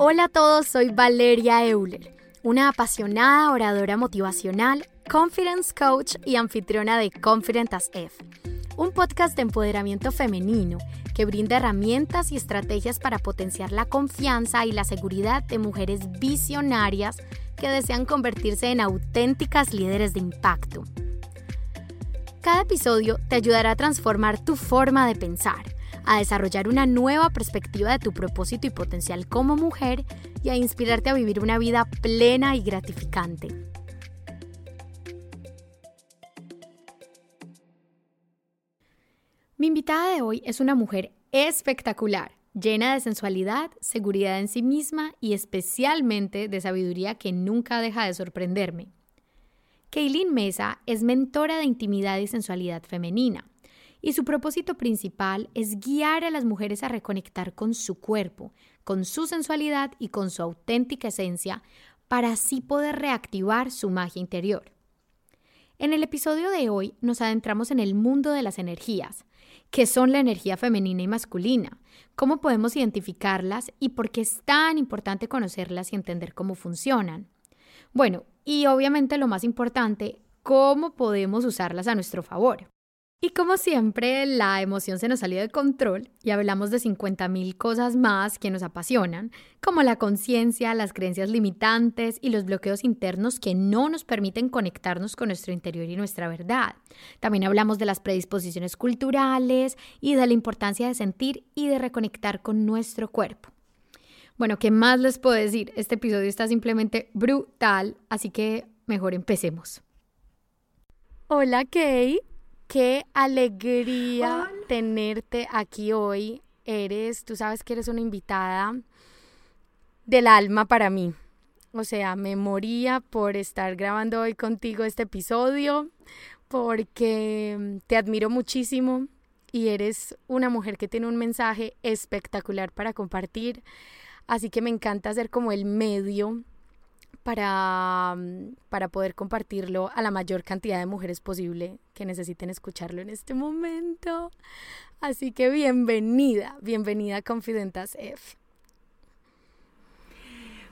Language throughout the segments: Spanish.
Hola a todos, soy Valeria Euler, una apasionada oradora motivacional, confidence coach y anfitriona de Confident as F, un podcast de empoderamiento femenino que brinda herramientas y estrategias para potenciar la confianza y la seguridad de mujeres visionarias que desean convertirse en auténticas líderes de impacto. Cada episodio te ayudará a transformar tu forma de pensar, a desarrollar una nueva perspectiva de tu propósito y potencial como mujer y a inspirarte a vivir una vida plena y gratificante. Mi invitada de hoy es una mujer espectacular, llena de sensualidad, seguridad en sí misma y especialmente de sabiduría que nunca deja de sorprenderme. Kaylin Mesa es mentora de intimidad y sensualidad femenina y su propósito principal es guiar a las mujeres a reconectar con su cuerpo, con su sensualidad y con su auténtica esencia para así poder reactivar su magia interior. En el episodio de hoy nos adentramos en el mundo de las energías, qué son la energía femenina y masculina, cómo podemos identificarlas y por qué es tan importante conocerlas y entender cómo funcionan. Bueno, y obviamente lo más importante, cómo podemos usarlas a nuestro favor. Y como siempre, la emoción se nos salió de control y hablamos de 50.000 cosas más que nos apasionan, como la conciencia, las creencias limitantes y los bloqueos internos que no nos permiten conectarnos con nuestro interior y nuestra verdad. También hablamos de las predisposiciones culturales y de la importancia de sentir y de reconectar con nuestro cuerpo. Bueno, ¿qué más les puedo decir? Este episodio está simplemente brutal, así que mejor empecemos. Hola, Kay. Qué alegría tenerte aquí hoy. Eres, tú sabes que eres una invitada del alma para mí. O sea, me moría por estar grabando hoy contigo este episodio, porque te admiro muchísimo y eres una mujer que tiene un mensaje espectacular para compartir. Así que me encanta ser como el medio para, mm, para poder compartirlo a la mayor cantidad de mujeres posible que necesiten escucharlo en este momento. Así que bienvenida, bienvenida a Confidentas F.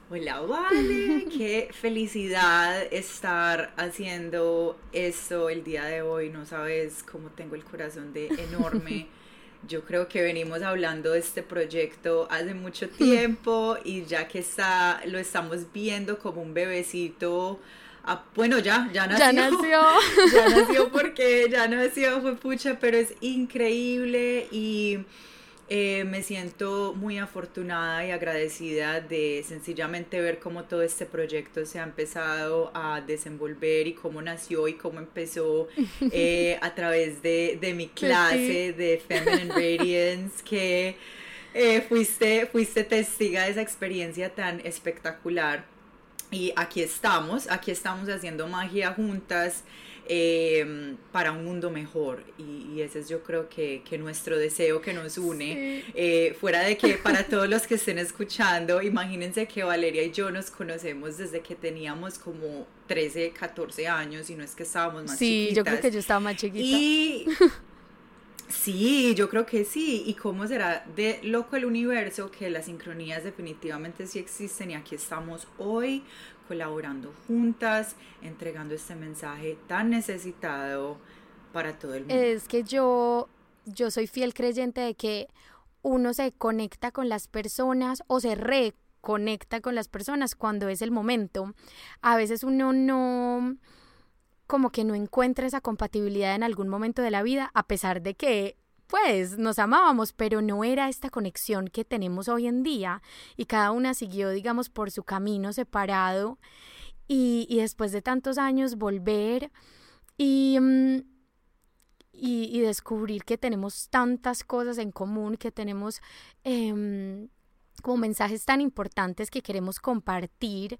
Hola, Vale, qué felicidad estar haciendo esto el día de hoy. No sabes cómo tengo el corazón de enorme. Yo creo que venimos hablando de este proyecto hace mucho tiempo y ya que está, lo estamos viendo como un bebecito. Bueno, ya, ya nació. Ya nació. ya nació porque ya nació, fue pucha, pero es increíble y eh, me siento muy afortunada y agradecida de sencillamente ver cómo todo este proyecto se ha empezado a desenvolver y cómo nació y cómo empezó eh, a través de, de mi clase de Feminine Radiance, que eh, fuiste, fuiste testiga de esa experiencia tan espectacular. Y aquí estamos, aquí estamos haciendo magia juntas. Em, para un mundo mejor. Y, ese es yo creo que, que nuestro deseo que nos une. Eh, fuera de que para todos los que estén escuchando, imagínense que Valeria y yo nos conocemos desde que teníamos como 13, 14 años y no es que estábamos más sí, yo creo que yo estaba más chiquita. Y... Sí, yo creo que sí. ¿Y cómo será de loco el universo que las sincronías definitivamente sí existen y aquí estamos hoy colaborando juntas, entregando este mensaje tan necesitado para todo el mundo. Es que yo, yo soy fiel creyente de que uno se conecta con las personas o se reconecta con las personas cuando es el momento. A veces uno no como que no encuentra esa compatibilidad en algún momento de la vida, a pesar de que pues nos amábamos, pero no era esta conexión que tenemos hoy en día y cada una siguió, digamos, por su camino separado y, después de tantos años volver y, mm, y, descubrir que tenemos tantas cosas en común, que tenemos... Em, como mensajes tan importantes que queremos compartir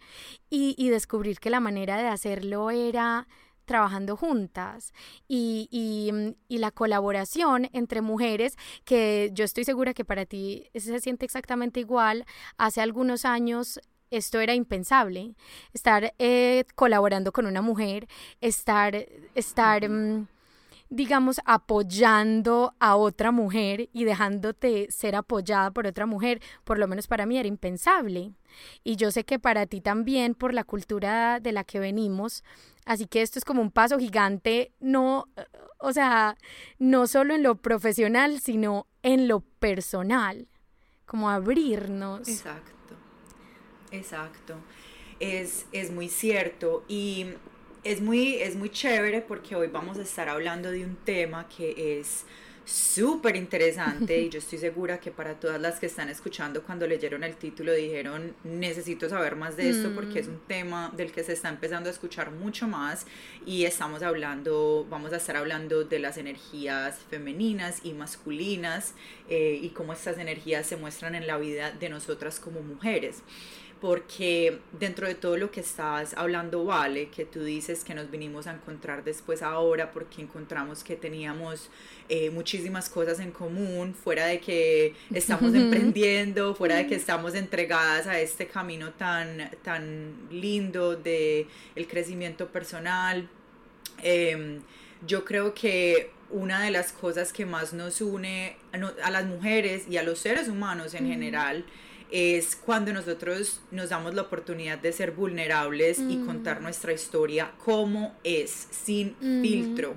y, y descubrir que la manera de hacerlo era trabajando juntas y, mm, y, la colaboración entre mujeres que yo estoy segura que para ti se siente exactamente igual. Hace algunos años esto era impensable, estar eh, colaborando con una mujer, estar, estar, mm, digamos, apoyando a otra mujer y dejándote ser apoyada por otra mujer, por lo menos para mí era impensable. Y yo sé que para ti también, por la cultura de la que venimos, así que esto es como un paso gigante, no, o sea, no solo en lo profesional, sino en lo personal, como abrirnos. Exacto, exacto. Es, es muy cierto y es muy, es muy chévere porque hoy vamos a estar hablando de un tema que es súper interesante y yo estoy segura que para todas las que están escuchando cuando leyeron el título dijeron necesito saber más de esto porque es mm. un tema del que se está empezando a escuchar mucho más y estamos hablando, vamos a estar hablando de las energías femeninas y masculinas eh, y cómo estas energías se muestran en la vida de nosotras como mujeres porque dentro de todo lo que estás hablando, Vale, que tú dices que nos vinimos a encontrar después ahora porque encontramos que teníamos eh, muchísimas cosas en común, fuera de que estamos emprendiendo, fuera de que estamos entregadas a este camino tan, tan lindo de el crecimiento personal. Em, yo creo que una de las cosas que más nos une a, las mujeres y a los seres humanos en general es cuando nosotros nos damos la oportunidad de ser vulnerables y contar nuestra historia como es, sin filtro.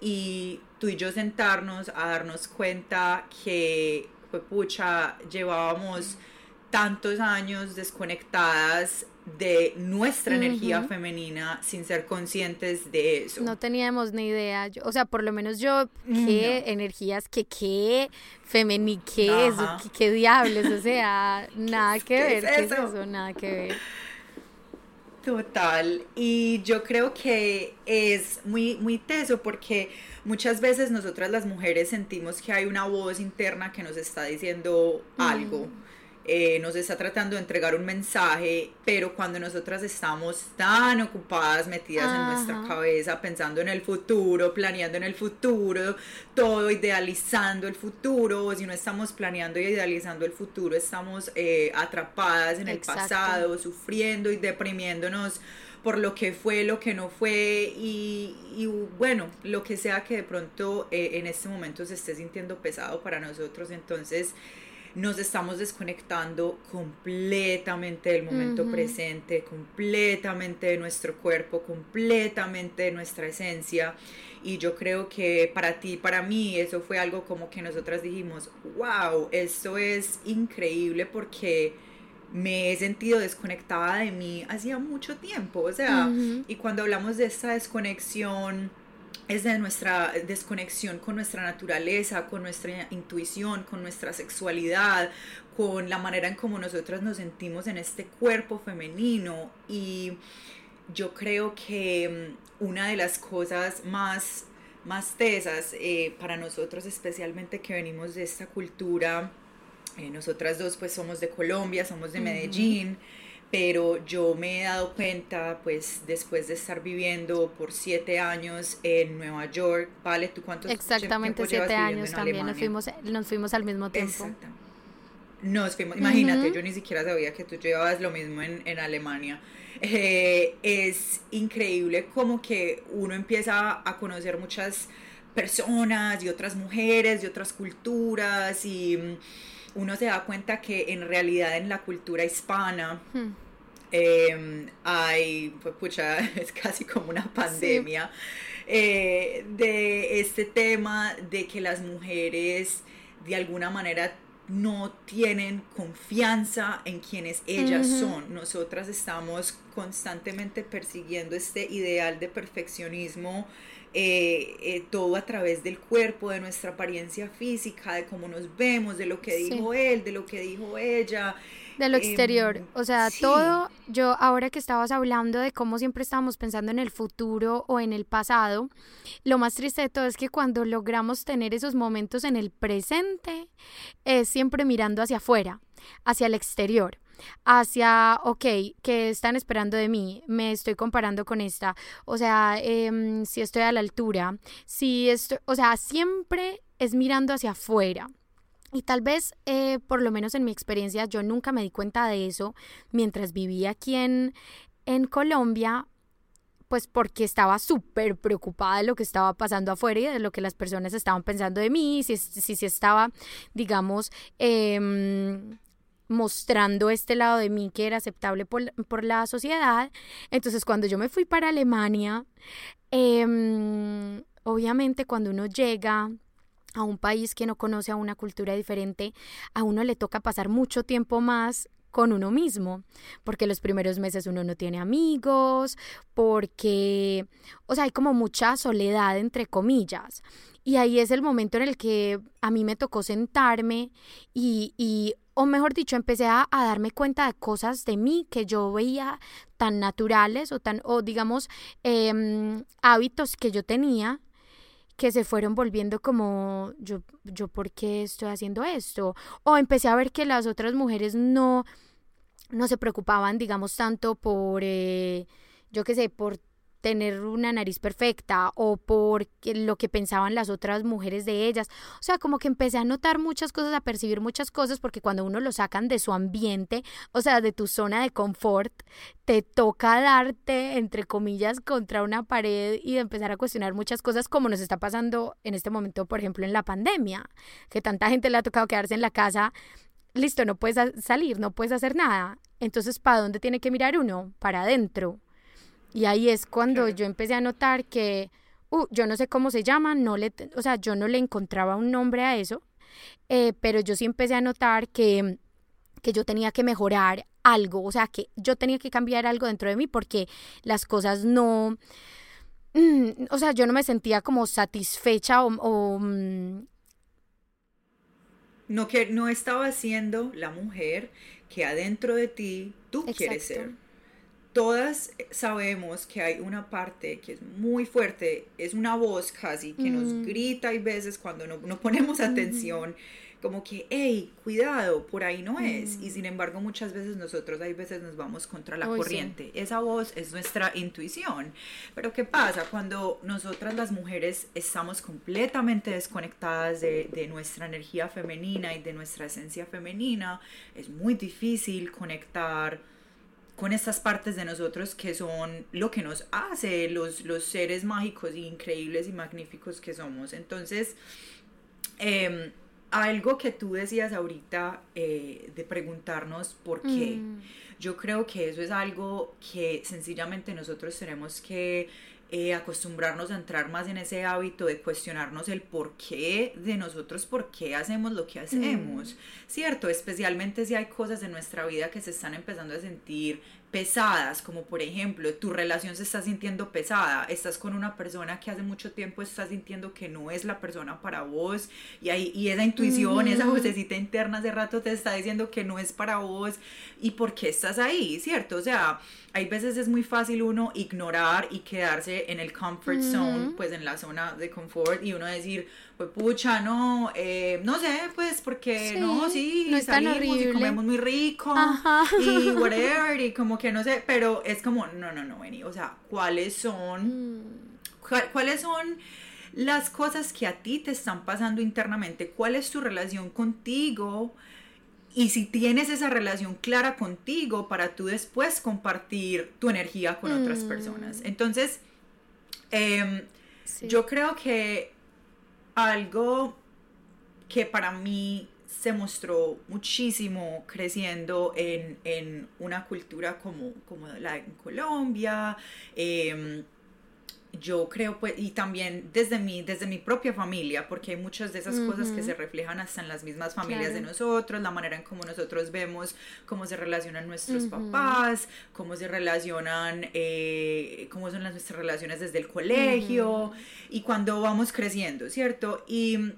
Y tú y yo sentarnos a darnos cuenta que, pucha, llevábamos tantos años desconectadas de nuestra energía femenina sin ser conscientes de eso. No teníamos ni idea, o sea, por lo menos yo, qué energías, qué qué femení, qué es, qué, diablos, o sea, nada que ver, ¿qué es eso? Nada que ver. Total, y yo creo que es muy, muy teso porque muchas veces nosotras las mujeres sentimos que hay una voz interna que nos está diciendo algo eh, nos está tratando de entregar un mensaje, pero cuando nosotras estamos tan ocupadas, metidas en nuestra cabeza, pensando en el futuro, planeando en el futuro, todo idealizando el futuro, o si no estamos planeando y idealizando el futuro, estamos eh, atrapadas en el pasado, sufriendo y deprimiéndonos por lo que fue, lo que no fue y, bueno, lo que sea que de pronto eh, en este momento se esté sintiendo pesado para nosotros. Entonces, nos estamos desconectando completamente del momento presente, completamente de nuestro cuerpo, completamente de nuestra esencia. Y yo creo que para ti, para mí, eso fue algo como que nosotras dijimos, wow, esto es increíble porque me he sentido desconectada de mí hacía mucho tiempo. O sea, y cuando hablamos de esta desconexión, es de nuestra desconexión con nuestra naturaleza, con nuestra intuición, con nuestra sexualidad, con la manera en cómo nosotras nos sentimos en este cuerpo femenino. Y yo creo que mm, una de las cosas más, más tesas eh, para nosotros, especialmente que venimos de esta cultura, eh, nosotras dos pues somos de Colombia, somos de Medellín pero yo me he dado cuenta, pues después de estar viviendo por siete años en Nueva York, ¿vale? ¿Tú cuántos Exactamente siete años también, nos fuimos, nos fuimos al mismo tiempo. Exacto. Nos fuimos, imagínate, yo ni siquiera sabía que tú llevabas lo mismo en, en Alemania. Eh, es increíble como que uno empieza a conocer muchas personas y otras mujeres y otras culturas y mm, uno se da cuenta que en realidad en la cultura hispana hmm. Em, hay, pues pucha, es casi como una pandemia eh, de este tema de que las mujeres de alguna manera no tienen confianza en quienes ellas son. Nosotras estamos constantemente persiguiendo este ideal de perfeccionismo, eh, eh, todo a través del cuerpo, de nuestra apariencia física, de cómo nos vemos, de lo que dijo él, de lo que dijo ella de lo exterior. Em, o sea, todo, yo ahora que estabas hablando de cómo siempre estamos pensando en el futuro o en el pasado, lo más triste de todo es que cuando logramos tener esos momentos en el presente, es siempre mirando hacia afuera, hacia el exterior hacia, ok, ¿qué están esperando de mí? Me estoy comparando con esta, o sea, em, si estoy a la altura, si estoy, o sea, siempre es mirando hacia afuera. Y tal vez, eh, por lo menos en mi experiencia, yo nunca me di cuenta de eso mientras vivía aquí en, en Colombia, pues porque estaba súper preocupada de lo que estaba pasando afuera y de lo que las personas estaban pensando de mí, si, si, si estaba, digamos, em, mostrando este lado de mí que era aceptable por, por, la sociedad. Entonces, cuando yo me fui para Alemania, eh, obviamente cuando uno llega a un país que no conoce a una cultura diferente, a uno le toca pasar mucho tiempo más con uno mismo, porque los primeros meses uno no tiene amigos, porque, o sea, hay como mucha soledad, entre comillas. Y ahí es el momento en el que a mí me tocó sentarme y, y o mejor dicho, empecé a, darme cuenta de cosas de mí que yo veía tan naturales o tan, o digamos, em, hábitos que yo tenía que se fueron volviendo como yo, yo, ¿por qué estoy haciendo esto? O empecé a ver que las otras mujeres no, no se preocupaban, digamos, tanto por, eh, yo qué sé, por tener una nariz perfecta o por lo que pensaban las otras mujeres de ellas. O sea, como que empecé a notar muchas cosas, a percibir muchas cosas, porque cuando uno lo sacan de su ambiente, o sea, de tu zona de confort, te toca darte, entre comillas, contra una pared y empezar a cuestionar muchas cosas, como nos está pasando en este momento, por ejemplo, en la pandemia, que tanta gente le ha tocado quedarse en la casa listo, no puedes salir, no puedes hacer nada. Entonces, ¿para dónde tiene que mirar uno? Para adentro. Y ahí es cuando yo empecé a notar que, uh, yo no sé cómo se llama, no le, o sea, yo no le encontraba un nombre a eso, eh, pero yo sí empecé a notar que, que yo tenía que mejorar algo, o sea, que yo tenía que cambiar algo dentro de mí porque las cosas no, mm, o sea, yo no me sentía como satisfecha o... Mm, no, que no estaba siendo la mujer que adentro de ti tú quieres ser todas sabemos que hay una parte que es muy fuerte, es una voz casi que nos mm. grita y veces cuando no, no ponemos atención, como que, hey, cuidado, por ahí no es. Y mm. sin embargo muchas veces nosotros hay veces nos vamos contra la corriente. Esa voz es nuestra intuición. Pero ¿qué pasa cuando nosotras las mujeres estamos completamente desconectadas de, de nuestra energía femenina y de nuestra esencia femenina? Es muy difícil conectar con estas partes de nosotros que son lo que nos hace los, los seres mágicos, increíbles y magníficos que somos. Entonces, em, algo que tú decías ahorita eh, de preguntarnos por qué, mm. yo creo que eso es algo que sencillamente nosotros tenemos que eh, acostumbrarnos a entrar más en ese hábito de cuestionarnos el por qué de nosotros, por qué hacemos lo que hacemos, mm. ¿cierto? Especialmente si hay cosas en nuestra vida que se están empezando a sentir pesadas, como por ejemplo, tu relación se está sintiendo pesada, estás con una persona que hace mucho tiempo estás sintiendo que no es la persona para vos y, ahí, y esa intuición, esa vocecita interna hace rato te está diciendo que no es para vos y por qué estás ahí, ¿cierto? O sea, hay veces es muy fácil uno ignorar y quedarse en el comfort zone, pues en la zona de confort y uno decir, pues pucha, no, eh, no sé, pues porque no, sí, no salimos y comemos muy rico y whatever y como que no sé, pero es como, no, no, no, vení, o sea, ¿cuáles son, mm. cuáles son las cosas que a ti te están pasando internamente? ¿Cuál es tu relación contigo? Y si tienes esa relación clara contigo para tú después compartir tu energía con otras mm. personas. Entonces, em, yo creo que algo que para mí se mostró muchísimo creciendo en, una cultura como, como la en Colombia. Em, yo creo pues y también desde mi desde mi propia familia porque hay muchas de esas cosas que se reflejan hasta en las mismas familias de nosotros la manera en cómo nosotros vemos cómo se relacionan nuestros papás cómo se relacionan eh, cómo son las nuestras relaciones desde el colegio y cuando vamos creciendo cierto y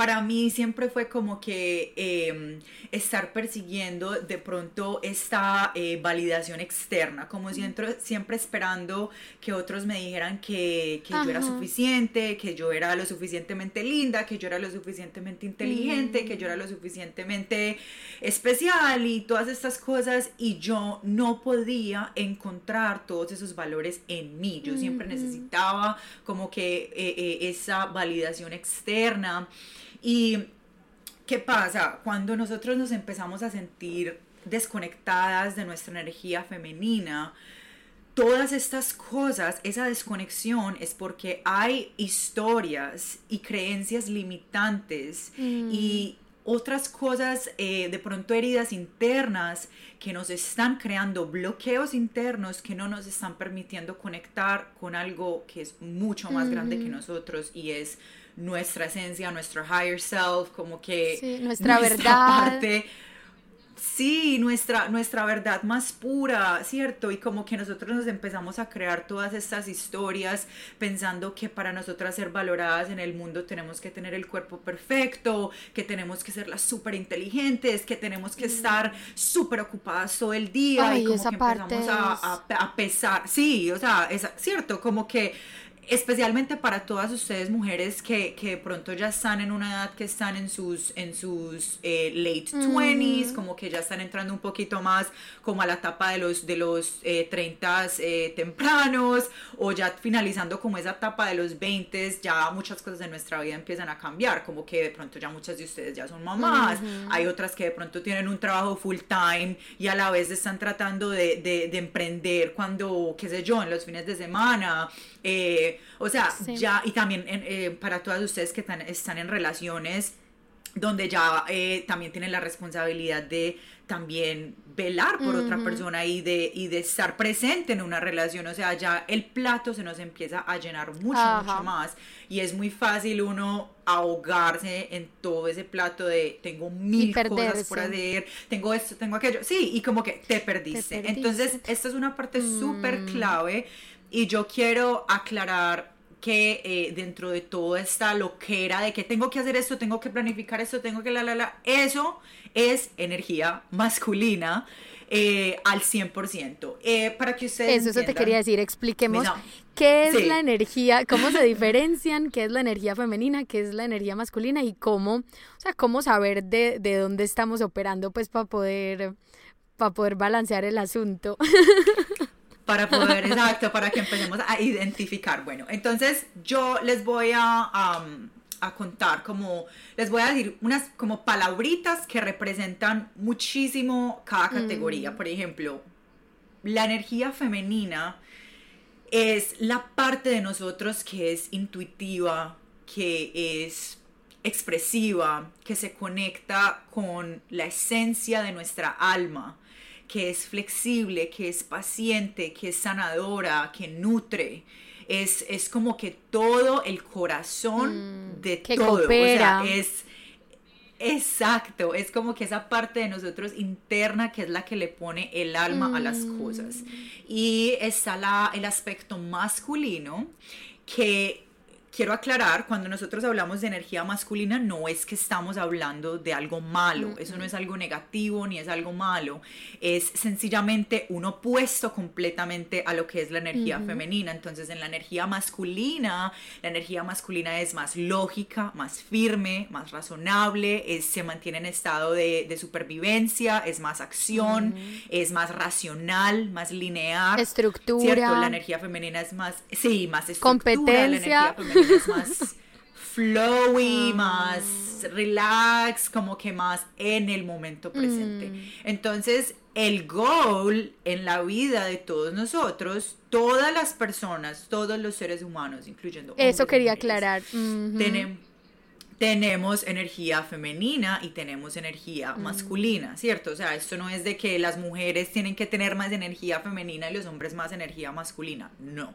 para mí siempre fue como que em, estar persiguiendo de pronto esta eh, validación externa, como siempre, siempre esperando que otros me dijeran que, que yo era suficiente, que yo era lo suficientemente linda, que yo era lo suficientemente inteligente, que yo era lo suficientemente especial y todas estas cosas y yo no podía encontrar todos esos valores en mí, yo siempre necesitaba como que eh, eh, esa validación externa. ¿Y qué pasa? Cuando nosotros nos empezamos a sentir desconectadas de nuestra energía femenina, todas estas cosas, esa desconexión es porque hay historias y creencias limitantes y otras cosas, eh, de pronto heridas internas que nos están creando bloqueos internos que no nos están permitiendo conectar con algo que es mucho más grande que nosotros y es nuestra esencia, nuestro higher self, como que nuestra, verdad. Parte, Sí, nuestra, nuestra verdad más pura, ¿cierto? Y como que nosotros nos empezamos a crear todas estas historias pensando que para nosotras ser valoradas en el mundo tenemos que tener el cuerpo perfecto, que tenemos que ser las súper inteligentes, que tenemos que estar súper ocupadas todo el día y como que empezamos a, a, pesar. Sí, o sea, es cierto, como que especialmente para todas ustedes mujeres que, que, de pronto ya están en una edad que están en sus, en sus eh, late 20s, como que ya están entrando un poquito más como a la etapa de los, de los eh, 30 eh, tempranos o ya finalizando como esa etapa de los 20 ya muchas cosas de nuestra vida empiezan a cambiar, como que de pronto ya muchas de ustedes ya son mamás, hay otras que de pronto tienen un trabajo full time y a la vez están tratando de, de, de emprender cuando, qué sé yo, en los fines de semana. Eh, o sea, ya, y también eh, para todas ustedes que están en relaciones donde ya eh, también tienen la responsabilidad de también velar por otra persona y de, y de estar presente en una relación, o sea, ya el plato se nos empieza a llenar mucho, mucho más. Y es muy fácil uno ahogarse en todo ese plato de tengo mil cosas por hacer, tengo esto, tengo aquello, sí, y como que te perdiste. Entonces, esta es una parte súper mm. clave y yo quiero aclarar que eh, dentro de toda esta loquera de que tengo que hacer esto, tengo que planificar esto, tengo que la, la, la, eso es energía masculina. Eh, al 100%. Eh, para que ustedes... Eso, eso te quería decir, expliquemos qué es la energía, cómo se diferencian, qué es la energía femenina, qué es la energía masculina y cómo, o sea, cómo saber de, de dónde estamos operando pues para poder, para poder balancear el asunto. para poder, exacto, para que empecemos a identificar. Bueno, entonces yo les voy a, a contar como, les voy a decir unas como palabritas que representan muchísimo cada categoría. Mm. Por ejemplo, la energía femenina es la parte de nosotros que es intuitiva, que es expresiva, que se conecta con la esencia de nuestra alma que es flexible, que es paciente, que es sanadora, que nutre. Es, es como que todo el corazón mm, de todo. O sea, es exacto, es como que esa parte de nosotros interna que es la que le pone el alma a las cosas. Mm. Y está la, el aspecto masculino que quiero aclarar, cuando nosotros hablamos de energía masculina, no es que estamos hablando de algo malo, eso no es algo negativo ni es algo malo, es sencillamente un opuesto completamente a lo que es la energía femenina. Entonces, en la energía masculina, la energía masculina es más lógica, más firme, más razonable, es, se mantiene en estado de, supervivencia, es más acción, es más racional, más lineal. Estructura. La energía femenina es más, sí, más estructura. Competencia es más flowy, ah. más relax, como que más en el momento presente. Mm. Entonces, el goal en la vida de todos nosotros, todas las personas, todos los seres humanos, incluyendo... Eso quería aclarar. tenemos energía femenina y tenemos energía mm. masculina, ¿cierto? O sea, esto no es de que las mujeres tienen que tener más energía femenina y los hombres más energía masculina, no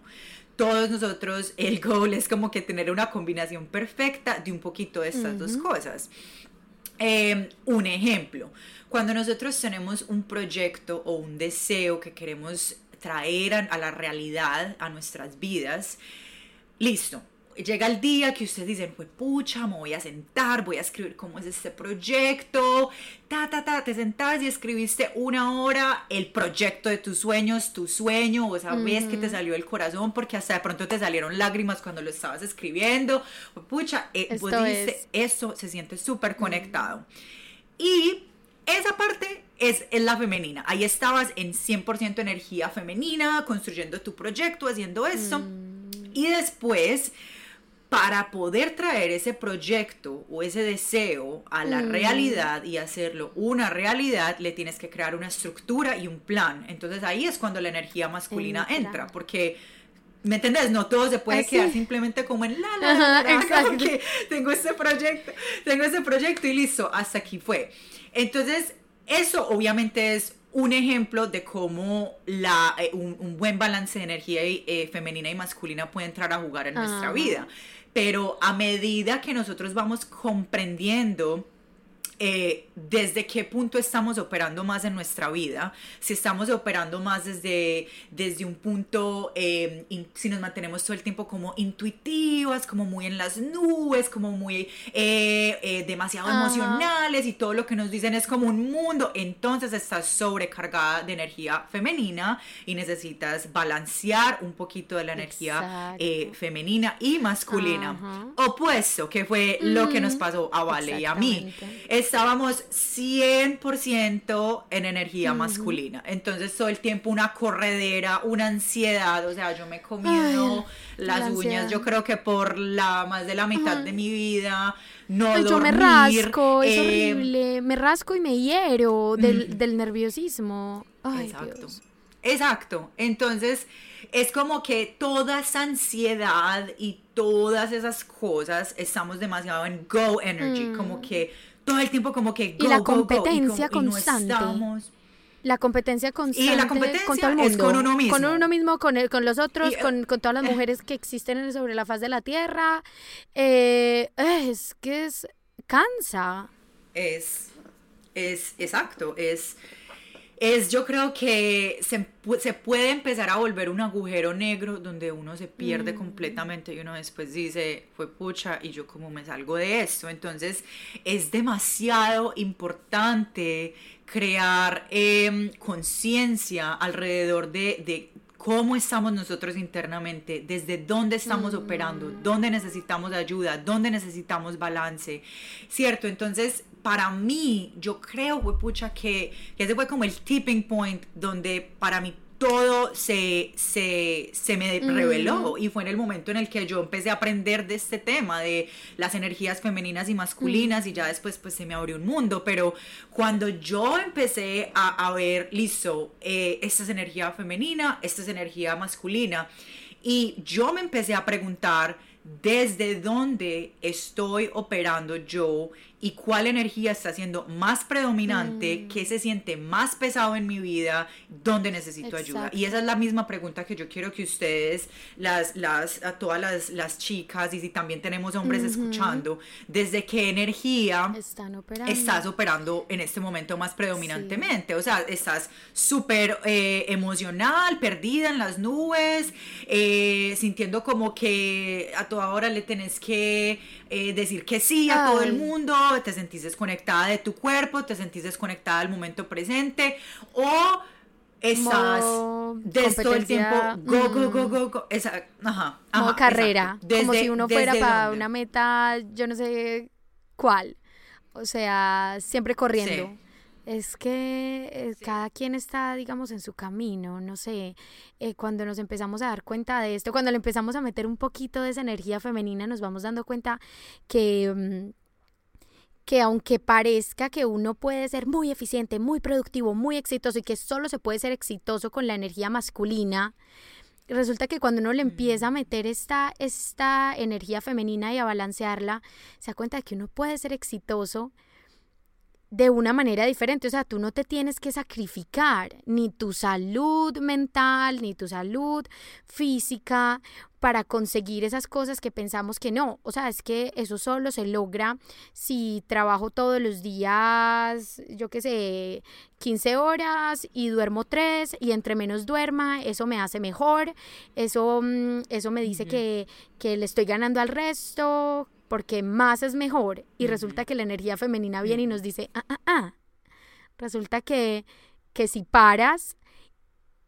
todos nosotros el goal es como que tener una combinación perfecta de un poquito de estas dos cosas. Em, un ejemplo, cuando nosotros tenemos un proyecto o un deseo que queremos traer a la realidad, a nuestras vidas, listo, llega el día que ustedes dicen, pues pucha, me voy a sentar, voy a escribir cómo es este proyecto, ta, ta, ta, te sentás y escribiste una hora el proyecto de tus sueños, tu sueño, o vez que te salió el corazón, porque hasta de pronto te salieron lágrimas cuando lo estabas escribiendo, pues, pucha, eh, vos dijiste, eso se siente súper conectado. Y esa parte es, es, la femenina. Ahí estabas en 100% energía femenina, construyendo tu proyecto, haciendo eso. Y después para poder traer ese proyecto o ese deseo a la Mm. realidad y hacerlo una realidad, le tienes que crear una estructura y un plan. Entonces ahí es cuando la energía masculina Entra. entra, porque ¿me entendés? No todo se puede Así. quedar simplemente como en la la, Ajá, la, la, como exacto. que tengo este proyecto, tengo ese proyecto y listo, hasta aquí fue. Entonces, eso obviamente es un ejemplo de cómo la, eh, un, un buen balance de energía y, eh, femenina y masculina puede entrar a jugar en nuestra vida. Pero a medida que nosotros vamos comprendiendo eh, desde qué punto estamos operando más en nuestra vida, si estamos operando más desde, desde un punto, eh, in- si nos mantenemos todo el tiempo como intuitivas, como muy en las nubes, como muy eh, eh, demasiado Ajá. emocionales y todo lo que nos dicen es como un mundo, entonces estás sobrecargada de energía femenina y necesitas balancear un poquito de la energía eh, femenina y masculina. Ajá. Opuesto, que fue lo que nos Ujú. pasó a Vale y a mí Exactamente. Estábamos 100% en energía masculina. Entonces todo el tiempo una corredera, una ansiedad, o sea, yo me he comido Ay, las la uñas, ansiedad. yo creo que por la más de la mitad de mi vida, no Ay, yo me dormir, rasco, es eh, horrible. Me rasco y me hiero del, del nerviosismo. Ay, Exacto. Dios. Exacto. Entonces, es como que toda esa ansiedad y todas esas cosas estamos demasiado en go energy, Mm. como que todo el tiempo como que go, la go, go, y competencia como- y no constante. estamos- La competencia constante competencia con todo el es mundo. con uno mismo. Con uno mismo, con, el- con los otros, Y, eh, con, con todas las mujeres que existen en- sobre la faz de la tierra. Eh, es que es cansa. es, es, exacto, es, es, yo creo que se, se puede empezar a volver un agujero negro donde uno se pierde Mm. completamente y uno después dice, fue pucha, y yo cómo me salgo de esto. Entonces, es demasiado importante crear em, conciencia alrededor de, de cómo estamos nosotros internamente, desde dónde estamos Mm. operando, dónde necesitamos ayuda, dónde necesitamos balance, ¿cierto? Entonces, para mí, yo creo, pucha, que, que ese fue como el tipping point donde para mí todo se, se, se me reveló. Y fue en el momento en el que yo empecé a aprender de este tema de las energías femeninas y masculinas y ya después pues se me abrió un mundo, pero cuando yo empecé a, a ver, listo, eh, esta es energía femenina, esta es energía masculina. Y yo me empecé a preguntar desde dónde estoy operando yo y cuál energía está siendo más predominante, Mm. qué se siente más pesado en mi vida, dónde necesito ayuda. Y esa es la misma pregunta que yo quiero que ustedes, las, las, a todas las, las chicas, y si también tenemos hombres escuchando, desde qué energía Están operando. estás operando en este momento más predominantemente. O sea, estás súper eh, emocional, perdida en las nubes, eh, sintiendo como que a toda hora le tenés que eh, decir que sí a todo el Ay. Te sentís desconectada de tu cuerpo, te sentís desconectada del momento presente o estás desde todo el tiempo go, go, go, mm. go, go. Esa- ajá, ajá, carrera. como si uno fuera ¿desde para dónde? una meta, yo no sé cuál. O sea, siempre corriendo. Sí. Es que eh, cada quien está, digamos, en su camino, no sé, eh, cuando nos empezamos a dar cuenta de esto, cuando le empezamos a meter un poquito de esa energía femenina, nos vamos dando cuenta que, mm, que aunque parezca que uno puede ser muy eficiente, muy productivo, muy exitoso y que solo se puede ser exitoso con la energía masculina, resulta que cuando uno le empieza a meter esta, esta energía femenina y a balancearla, se da cuenta de que uno puede ser exitoso de una manera diferente. O sea, tú no te tienes que sacrificar ni tu salud mental, ni tu salud física para conseguir esas cosas que pensamos que no. O sea, es que eso solo se logra si trabajo todos los días, yo qué sé, 15 horas y duermo 3 y entre menos duerma, eso me hace mejor, eso, mm, eso me dice que, que le estoy ganando al resto, porque más es mejor. Y resulta que la energía femenina viene y nos dice, ah, ah, ah. Resulta que, que si paras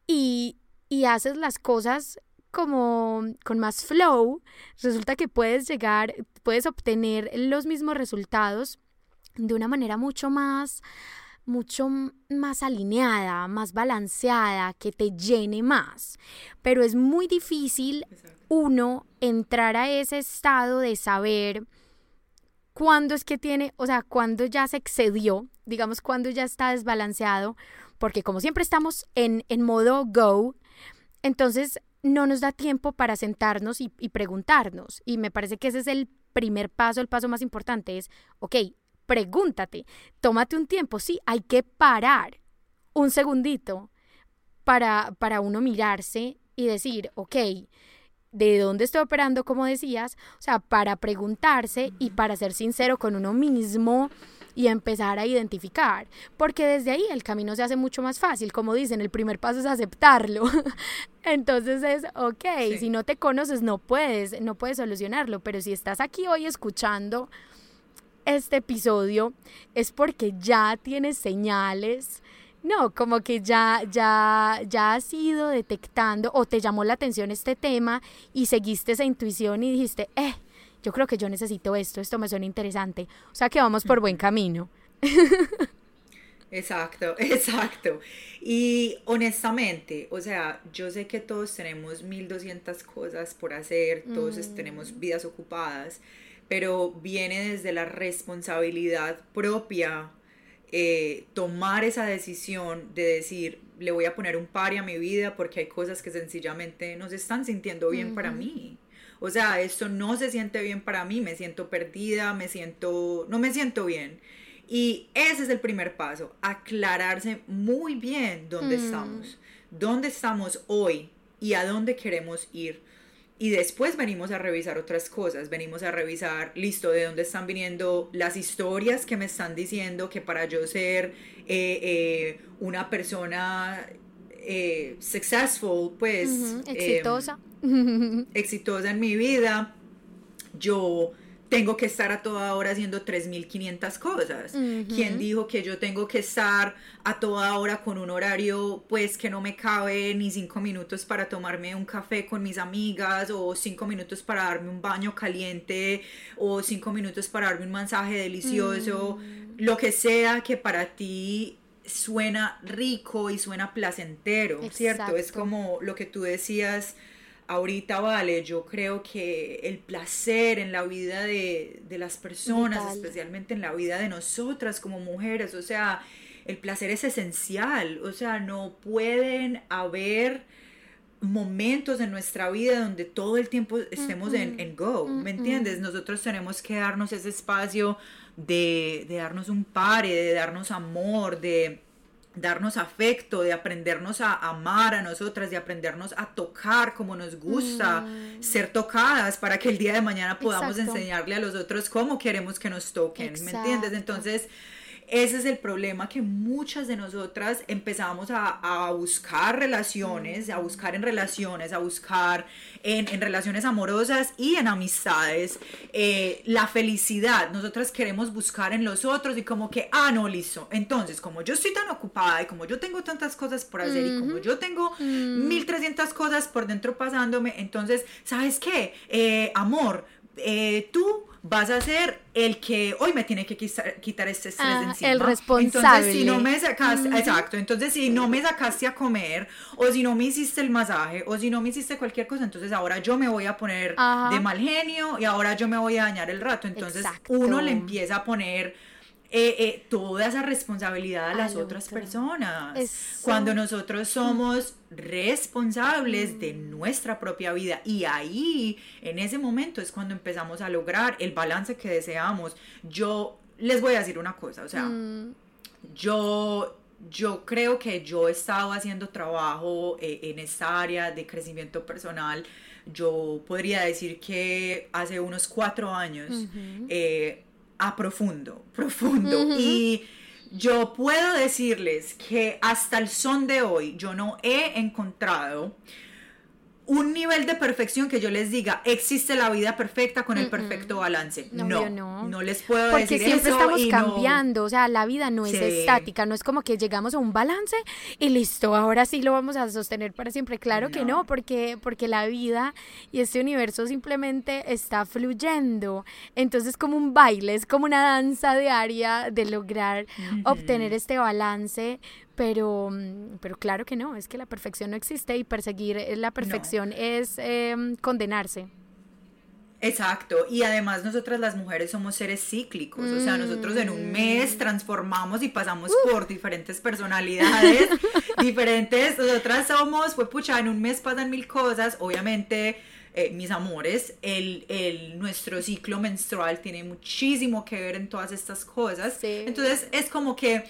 y, y haces las cosas como con más flow, resulta que puedes llegar, puedes obtener los mismos resultados de una manera mucho más mucho más alineada, más balanceada, que te llene más. Pero es muy difícil uno entrar a ese estado de saber cuándo es que tiene, o sea, cuándo ya se excedió, digamos, cuándo ya está desbalanceado, porque como siempre estamos en, en modo go, entonces no nos da tiempo para sentarnos y, preguntarnos. Y me parece que ese es el primer paso, el paso más importante es, ok, pregúntate, tómate un tiempo, sí, hay que parar un segundito para, para uno mirarse y decir, ok, ¿de dónde estoy operando, como decías? O sea, para preguntarse y para ser sincero con uno mismo y empezar a identificar, porque desde ahí el camino se hace mucho más fácil, como dicen, el primer paso es aceptarlo. Entonces es, ok, si no te conoces no puedes, no puedes solucionarlo, pero si estás aquí hoy escuchando este episodio es porque ya tienes señales. No, como que ya, ya, ya has ido detectando o te llamó la atención este tema y seguiste esa intuición y dijiste, eh, yo creo que yo necesito esto, esto me suena interesante. O sea que vamos por buen camino. Exacto, exacto. Y honestamente, o sea, yo sé que todos tenemos 1200 cosas por hacer, todos mm. tenemos vidas ocupadas, pero viene desde la responsabilidad propia eh, tomar esa decisión de decir, le voy a poner un pari a mi vida porque hay cosas que sencillamente no se están sintiendo bien para mí. O sea, esto no se siente bien para mí, me siento perdida, me siento, no me siento bien. Y ese es el primer paso, aclararse muy bien dónde mm. estamos, dónde estamos hoy y a dónde queremos ir. Y después venimos a revisar otras cosas, venimos a revisar, listo, de dónde están viniendo las historias que me están diciendo que para yo ser eh, eh, una persona eh, successful, pues... exitosa. Em, exitosa en mi vida, yo tengo que estar a toda hora haciendo 3.500 cosas. ¿Quién dijo que yo tengo que estar a toda hora con un horario pues que no me cabe ni cinco minutos para tomarme un café con mis amigas o cinco minutos para darme un baño caliente o cinco minutos para darme un masaje delicioso? Mm. Lo que sea que para ti suena rico y suena placentero, ¿cierto? Es como lo que tú decías ahorita, vale, yo creo que el placer en la vida de, las personas, especialmente en la vida de nosotras como mujeres, o sea, el placer es esencial, o sea, no pueden haber momentos en nuestra vida donde todo el tiempo estemos en, go, ¿me entiendes? Nosotros tenemos que darnos ese espacio de, de darnos un pare, de darnos amor, de darnos afecto, de aprendernos a amar a nosotras, de aprendernos a tocar como nos gusta, mm. ser tocadas para que el día de mañana podamos enseñarle a los otros cómo queremos que nos toquen, ¿me entiendes? Entonces, ese es el problema que muchas de nosotras empezamos a, buscar relaciones, a buscar en relaciones, a buscar en, relaciones amorosas y en amistades eh, la felicidad. Nosotras queremos buscar en los otros y como que, ah, no, listo. Entonces, como yo estoy tan ocupada y como yo tengo tantas cosas por hacer y como yo tengo 1300 cosas por dentro pasándome, entonces, ¿sabes qué? Eh, amor, eh, tú vas a ser el que hoy me tiene que quitar, este estrés de encima. El responsable. Entonces, si no me sacaste, exacto, entonces si no me sacaste a comer, o si no me hiciste el masaje, o si no me hiciste cualquier cosa, entonces ahora yo me voy a poner de mal genio y ahora yo me voy a dañar el rato. Entonces uno le empieza a poner eh, eh, toda esa responsabilidad a las otras personas. Cuando nosotros somos responsables de mm. nuestra propia vida y ahí, en ese momento es cuando empezamos a lograr el balance que deseamos. Yo les voy a decir una cosa, o sea, mm. yo yo creo que yo he estado haciendo trabajo eh, en esta área de crecimiento personal. Yo podría decir que hace unos cuatro años a profundo, profundo. Y yo puedo decirles que hasta el son de hoy yo no he encontrado un nivel de perfección que yo les diga, existe la vida perfecta con el perfecto balance. No, no, no, les puedo Porque decir siempre eso estamos cambiando, o sea, la vida no es estática, no es como que llegamos a un balance y listo, ahora sí lo vamos a sostener para siempre. Claro que no, porque, porque la vida y este universo simplemente está fluyendo. Entonces, como un baile, es como una danza diaria de lograr obtener este balance pero, mm, pero claro que no, es que la perfección no existe y perseguir eh, la perfección es em, condenarse. Exacto, y además nosotras las mujeres somos seres cíclicos, o sea, nosotros en un mes mm. transformamos y pasamos por diferentes personalidades, diferentes, nosotras somos, pues pucha, en un mes pasan mil cosas, obviamente, eh, mis amores, el, el, nuestro ciclo menstrual tiene muchísimo que ver en todas estas cosas, entonces es como que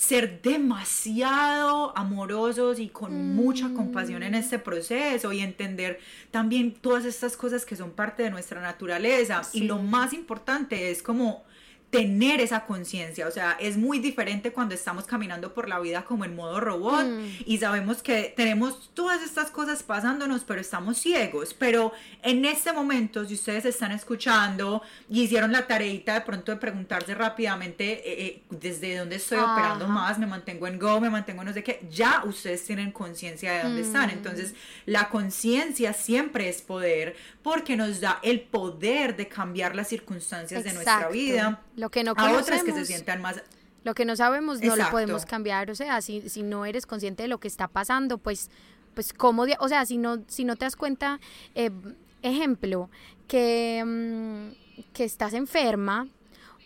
ser demasiado amorosos y con mucha compasión en mm. este proceso y entender también todas estas cosas que son parte de nuestra naturaleza. Y lo más importante es como tener esa conciencia, o sea, es muy diferente cuando estamos caminando por la vida como en modo robot mm. y sabemos que tenemos todas estas cosas pasándonos, pero estamos ciegos, pero en este momento, si ustedes están escuchando y hicieron la tareita de pronto de preguntarse rápidamente eh, eh, desde dónde estoy operando más, me mantengo en Go, me mantengo no sé qué, ya ustedes tienen conciencia de dónde están, mm. entonces la conciencia siempre es poder porque nos da el poder de cambiar las circunstancias de nuestra vida lo que no a otras que se sientan más... Lo que no sabemos no lo podemos cambiar, o sea, si, si no eres consciente de lo que está pasando, pues, pues cómo, o sea, si no, si no te das cuenta, eh, ejemplo, que, mm, que estás enferma,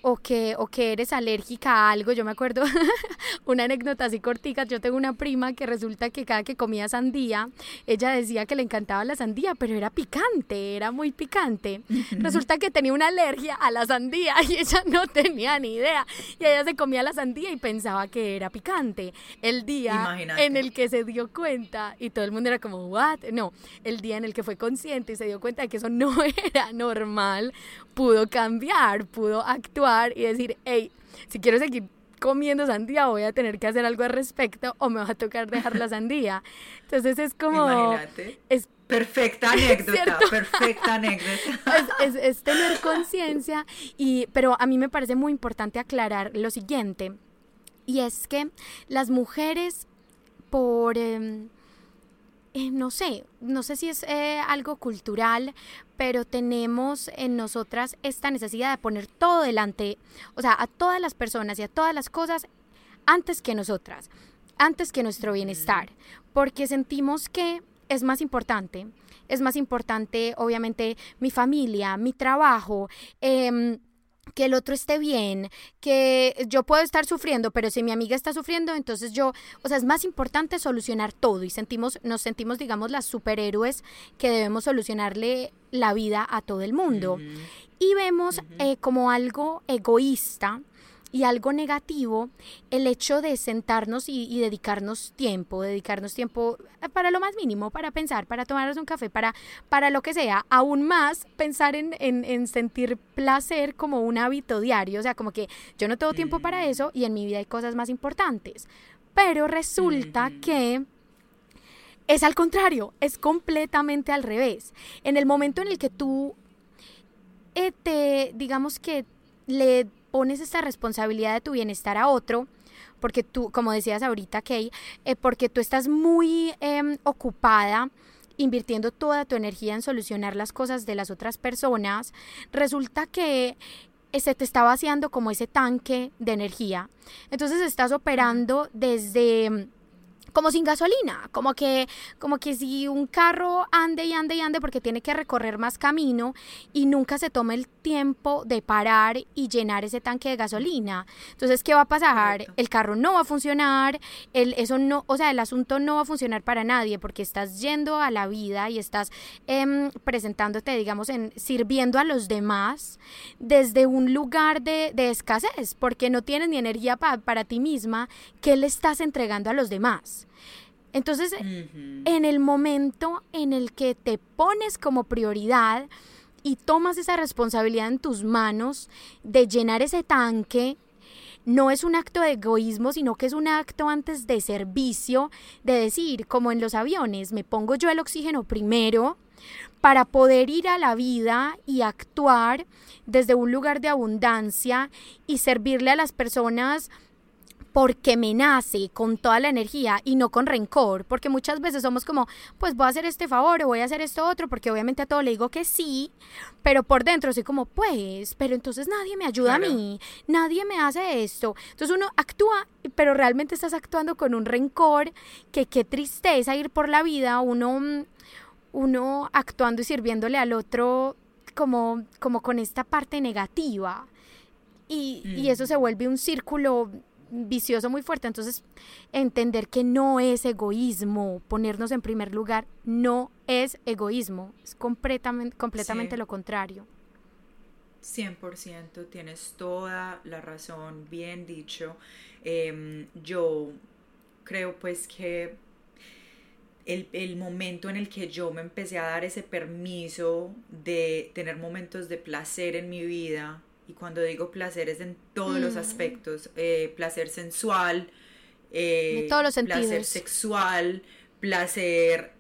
o que, o que eres alérgica a algo. Yo me acuerdo una anécdota así cortica. Yo tengo una prima que resulta que cada que comía sandía, ella decía que le encantaba la sandía, pero era picante, era muy picante. Resulta que tenía una alergia a la sandía y ella no tenía ni idea. Y ella se comía la sandía y pensaba que era picante. El día en el que se dio cuenta y todo el mundo era como, ¿what? No, el día en el que fue consciente y se dio cuenta de que eso no era normal, pudo cambiar, pudo actuar y decir, hey, si quiero seguir comiendo sandía voy a tener que hacer algo al respecto o me va a tocar dejar la sandía. Entonces es como... Imagínate. Es, perfecta anécdota, perfecta anécdota. Es, es, tener conciencia, y pero a mí me parece muy importante aclarar lo siguiente, y es que las mujeres por... Em, eh, no sé, no sé si es eh, algo cultural, pero tenemos en nosotras esta necesidad de poner todo delante, o sea, a todas las personas y a todas las cosas antes que nosotras, antes que nuestro bienestar, porque sentimos que es más importante, es más importante obviamente mi familia, mi trabajo, eh, que el otro esté bien, que yo puedo estar sufriendo, pero si mi amiga está sufriendo, entonces yo, o sea, es más importante solucionar todo y sentimos, nos sentimos, digamos, las superhéroes que debemos solucionarle la vida a todo el mundo. Y vemos eh, como algo egoísta y algo negativo el hecho de sentarnos y, dedicarnos tiempo, dedicarnos tiempo eh, para lo más mínimo, para pensar, para tomarnos un café, para, para lo que sea, aún más pensar en, en, sentir placer como un hábito diario, o sea, como que yo no tengo tiempo para eso y en mi vida hay cosas más importantes. Pero resulta que es al contrario, es completamente al revés. En el momento en el que tú eh, te, digamos que le pones esta responsabilidad de tu bienestar a otro, porque tú, como decías ahorita, Kay, eh, porque tú estás muy em, ocupada invirtiendo toda tu energía en solucionar las cosas de las otras personas, resulta que eh, se te está vaciando como ese tanque de energía. Entonces estás operando desde como sin gasolina, como que, como que si un carro ande y ande y ande porque tiene que recorrer más camino y nunca se tome el tiempo de parar y llenar ese tanque de gasolina. Entonces, ¿qué va a pasar? El carro no va a funcionar, el, eso no, o sea, el asunto no va a funcionar para nadie porque estás yendo a la vida y estás em, presentándote, digamos, en sirviendo a los demás desde un lugar de, de escasez, porque no tienes ni energía para ti misma, ¿qué le estás entregando a los demás? Entonces, en el momento en el que te pones como prioridad y tomas esa responsabilidad en tus manos de llenar ese tanque, no es un acto de egoísmo, sino que es un acto antes de servicio, de decir, como en los aviones, me pongo yo el oxígeno primero para poder ir a la vida y actuar desde un lugar de abundancia y servirle a las personas porque me nace con toda la energía y no con rencor, porque muchas veces somos como, pues voy a hacer este favor o voy a hacer esto otro, porque obviamente a todo le digo que sí, pero por dentro soy como, pues, pero entonces nadie me ayuda a mí, nadie me hace esto. Entonces uno actúa, pero realmente estás actuando con un rencor, que qué tristeza ir por la vida, uno, uno actuando y sirviéndole al otro como, como con esta parte negativa. Y, y eso se mm. vuelve un círculo vicioso muy fuerte. Entonces, entender que no es egoísmo, ponernos en primer lugar, no es egoísmo, es completamente, completamente lo contrario. 100%, tienes toda la razón, bien dicho. Em, yo creo pues que el, el, momento en el que yo me empecé a dar ese permiso de tener momentos de placer en mi vida, y cuando digo placer es en todos los mm. aspectos, eh, placer sensual, eh, todos los placer sexual, placer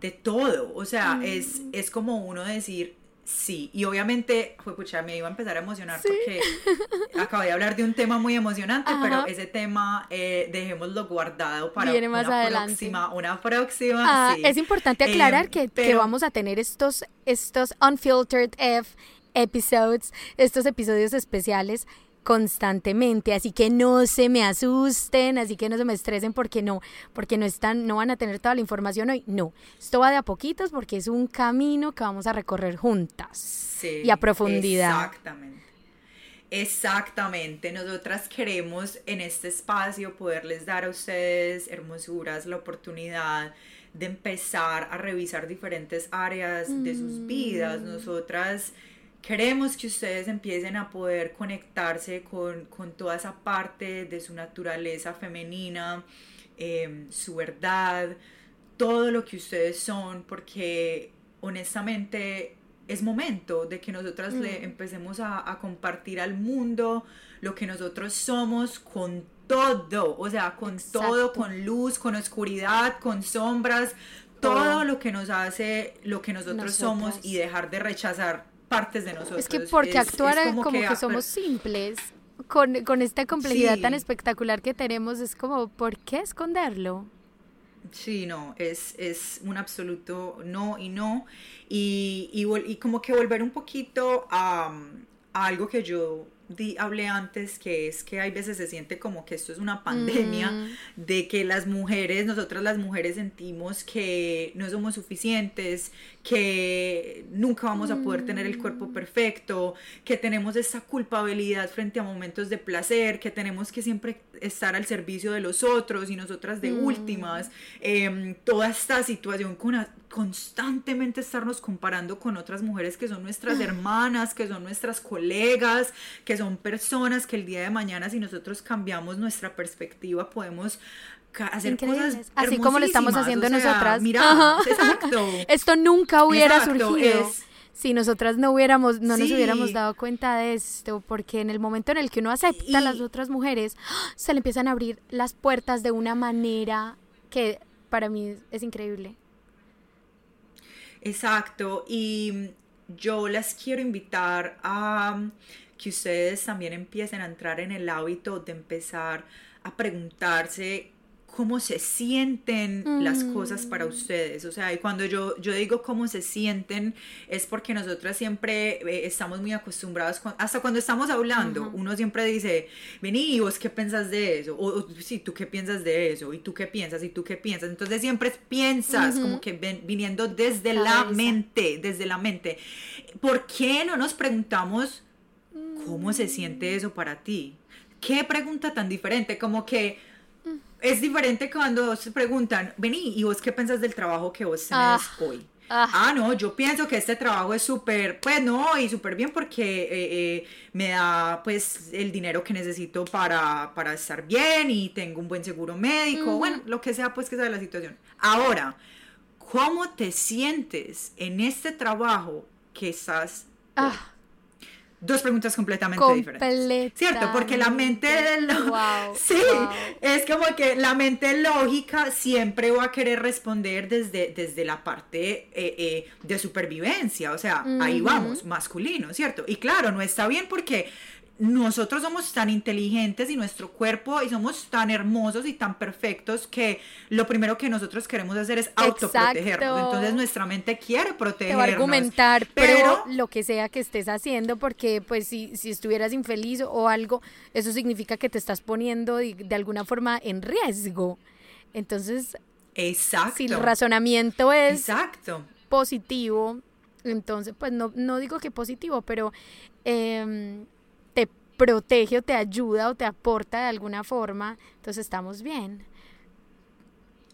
de todo. O sea, es, mm. es como uno decir, sí. Y obviamente, fue pucha, me iba a empezar a emocionar porque acabo de hablar de un tema muy emocionante, pero ese tema eh, dejémoslo guardado para una próxima. Una próxima. Ah, es importante aclarar que, que, vamos a tener estos, estos unfiltered F episodes, estos episodios especiales constantemente, así que no se me asusten, así que no se me estresen porque no, porque no están, no van a tener toda la información hoy, no, esto va de a poquitos porque es un camino que vamos a recorrer juntas y a profundidad. Exactamente. Exactamente, nosotras queremos en este espacio poderles dar a ustedes, hermosuras, la oportunidad de empezar a revisar diferentes áreas de sus vidas. Mm. Nosotras Queremos que ustedes empiecen a poder conectarse con, toda esa parte de su naturaleza femenina, em, su verdad, todo lo que ustedes son, porque honestamente es momento de que nosotras le mm. empecemos a, compartir al mundo lo que nosotros somos con todo, o sea, con todo, con luz, con oscuridad, con sombras, todo, lo que nos hace lo que nosotros somos y dejar de rechazar partes de nosotros. Es que porque actuar como, que, somos simples, con, con esta complejidad tan espectacular que tenemos, es como, ¿por qué esconderlo? Sí, no, es, es un absoluto no y no. Y, y, como que volver un poquito a, a algo que yo di, hablé antes, que es que hay veces se siente como que esto es una pandemia, mm. de que las mujeres, nosotras las mujeres sentimos que no somos suficientes, que nunca vamos a poder tener el cuerpo mm. perfecto, que tenemos esa culpabilidad frente a momentos de placer, que tenemos que siempre estar al servicio de los otros y nosotras de mm. últimas, em, toda esta situación con constantemente estarnos comparando con otras mujeres que son nuestras hermanas, que son nuestras colegas, que son personas que el día de mañana si nosotros cambiamos nuestra perspectiva podemos hacer cosas así como lo estamos haciendo nosotras. Mira, exacto. Esto nunca hubiera surgido. si nosotras no hubiéramos, no nos hubiéramos dado cuenta de esto, porque en el momento en el que uno acepta a las otras mujeres, se le empiezan a abrir las puertas de una manera que para mí es increíble. Exacto, y yo las quiero invitar a que ustedes también empiecen a entrar en el hábito de empezar a preguntarse cómo se sienten las cosas para mm. ustedes. O sea, y cuando yo, yo digo cómo se sienten, es porque nosotras siempre eh, estamos muy acostumbrados, hasta cuando estamos hablando, uno siempre dice, vení, ¿y vos qué piensas de eso? O, sí, ¿tú qué piensas de eso? ¿Y tú qué piensas? ¿Y tú qué piensas? Entonces siempre piensas como que viniendo desde la mente, desde la mente. ¿Por qué no nos preguntamos cómo se siente mm. eso para ti? ¿Qué pregunta tan diferente? Como que es diferente cuando se preguntan, vení, ¿y vos qué pensás del trabajo que vos tenés ah, hoy? Ah. ah. no, yo pienso que este trabajo es súper, pues no, y súper bien porque eh, eh, me da pues el dinero que necesito para, para estar bien y tengo un buen seguro médico, bueno, lo que sea pues que sea la situación. Ahora, ¿cómo te sientes en este trabajo que estás... Ah dos preguntas completamente diferentes. ¿Cierto? Porque la mente del Sí, es como que la mente lógica siempre va a querer responder desde, desde la parte eh, eh, de supervivencia, o sea, ahí vamos, masculino, ¿cierto? Y claro, no está bien porque nosotros somos tan inteligentes y nuestro cuerpo y somos tan hermosos y tan perfectos que lo primero que nosotros queremos hacer es autoprotegernos. Entonces nuestra mente quiere protegernos. Te va a argumentar, pero, lo que sea que estés haciendo, porque pues si, si estuvieras infeliz o algo, eso significa que te estás poniendo de, de alguna forma en riesgo. Entonces, Exacto. si el razonamiento es Exacto. positivo, entonces, pues no, no digo que positivo, pero... Eh, protege o te ayuda o te aporta de alguna forma, entonces estamos bien.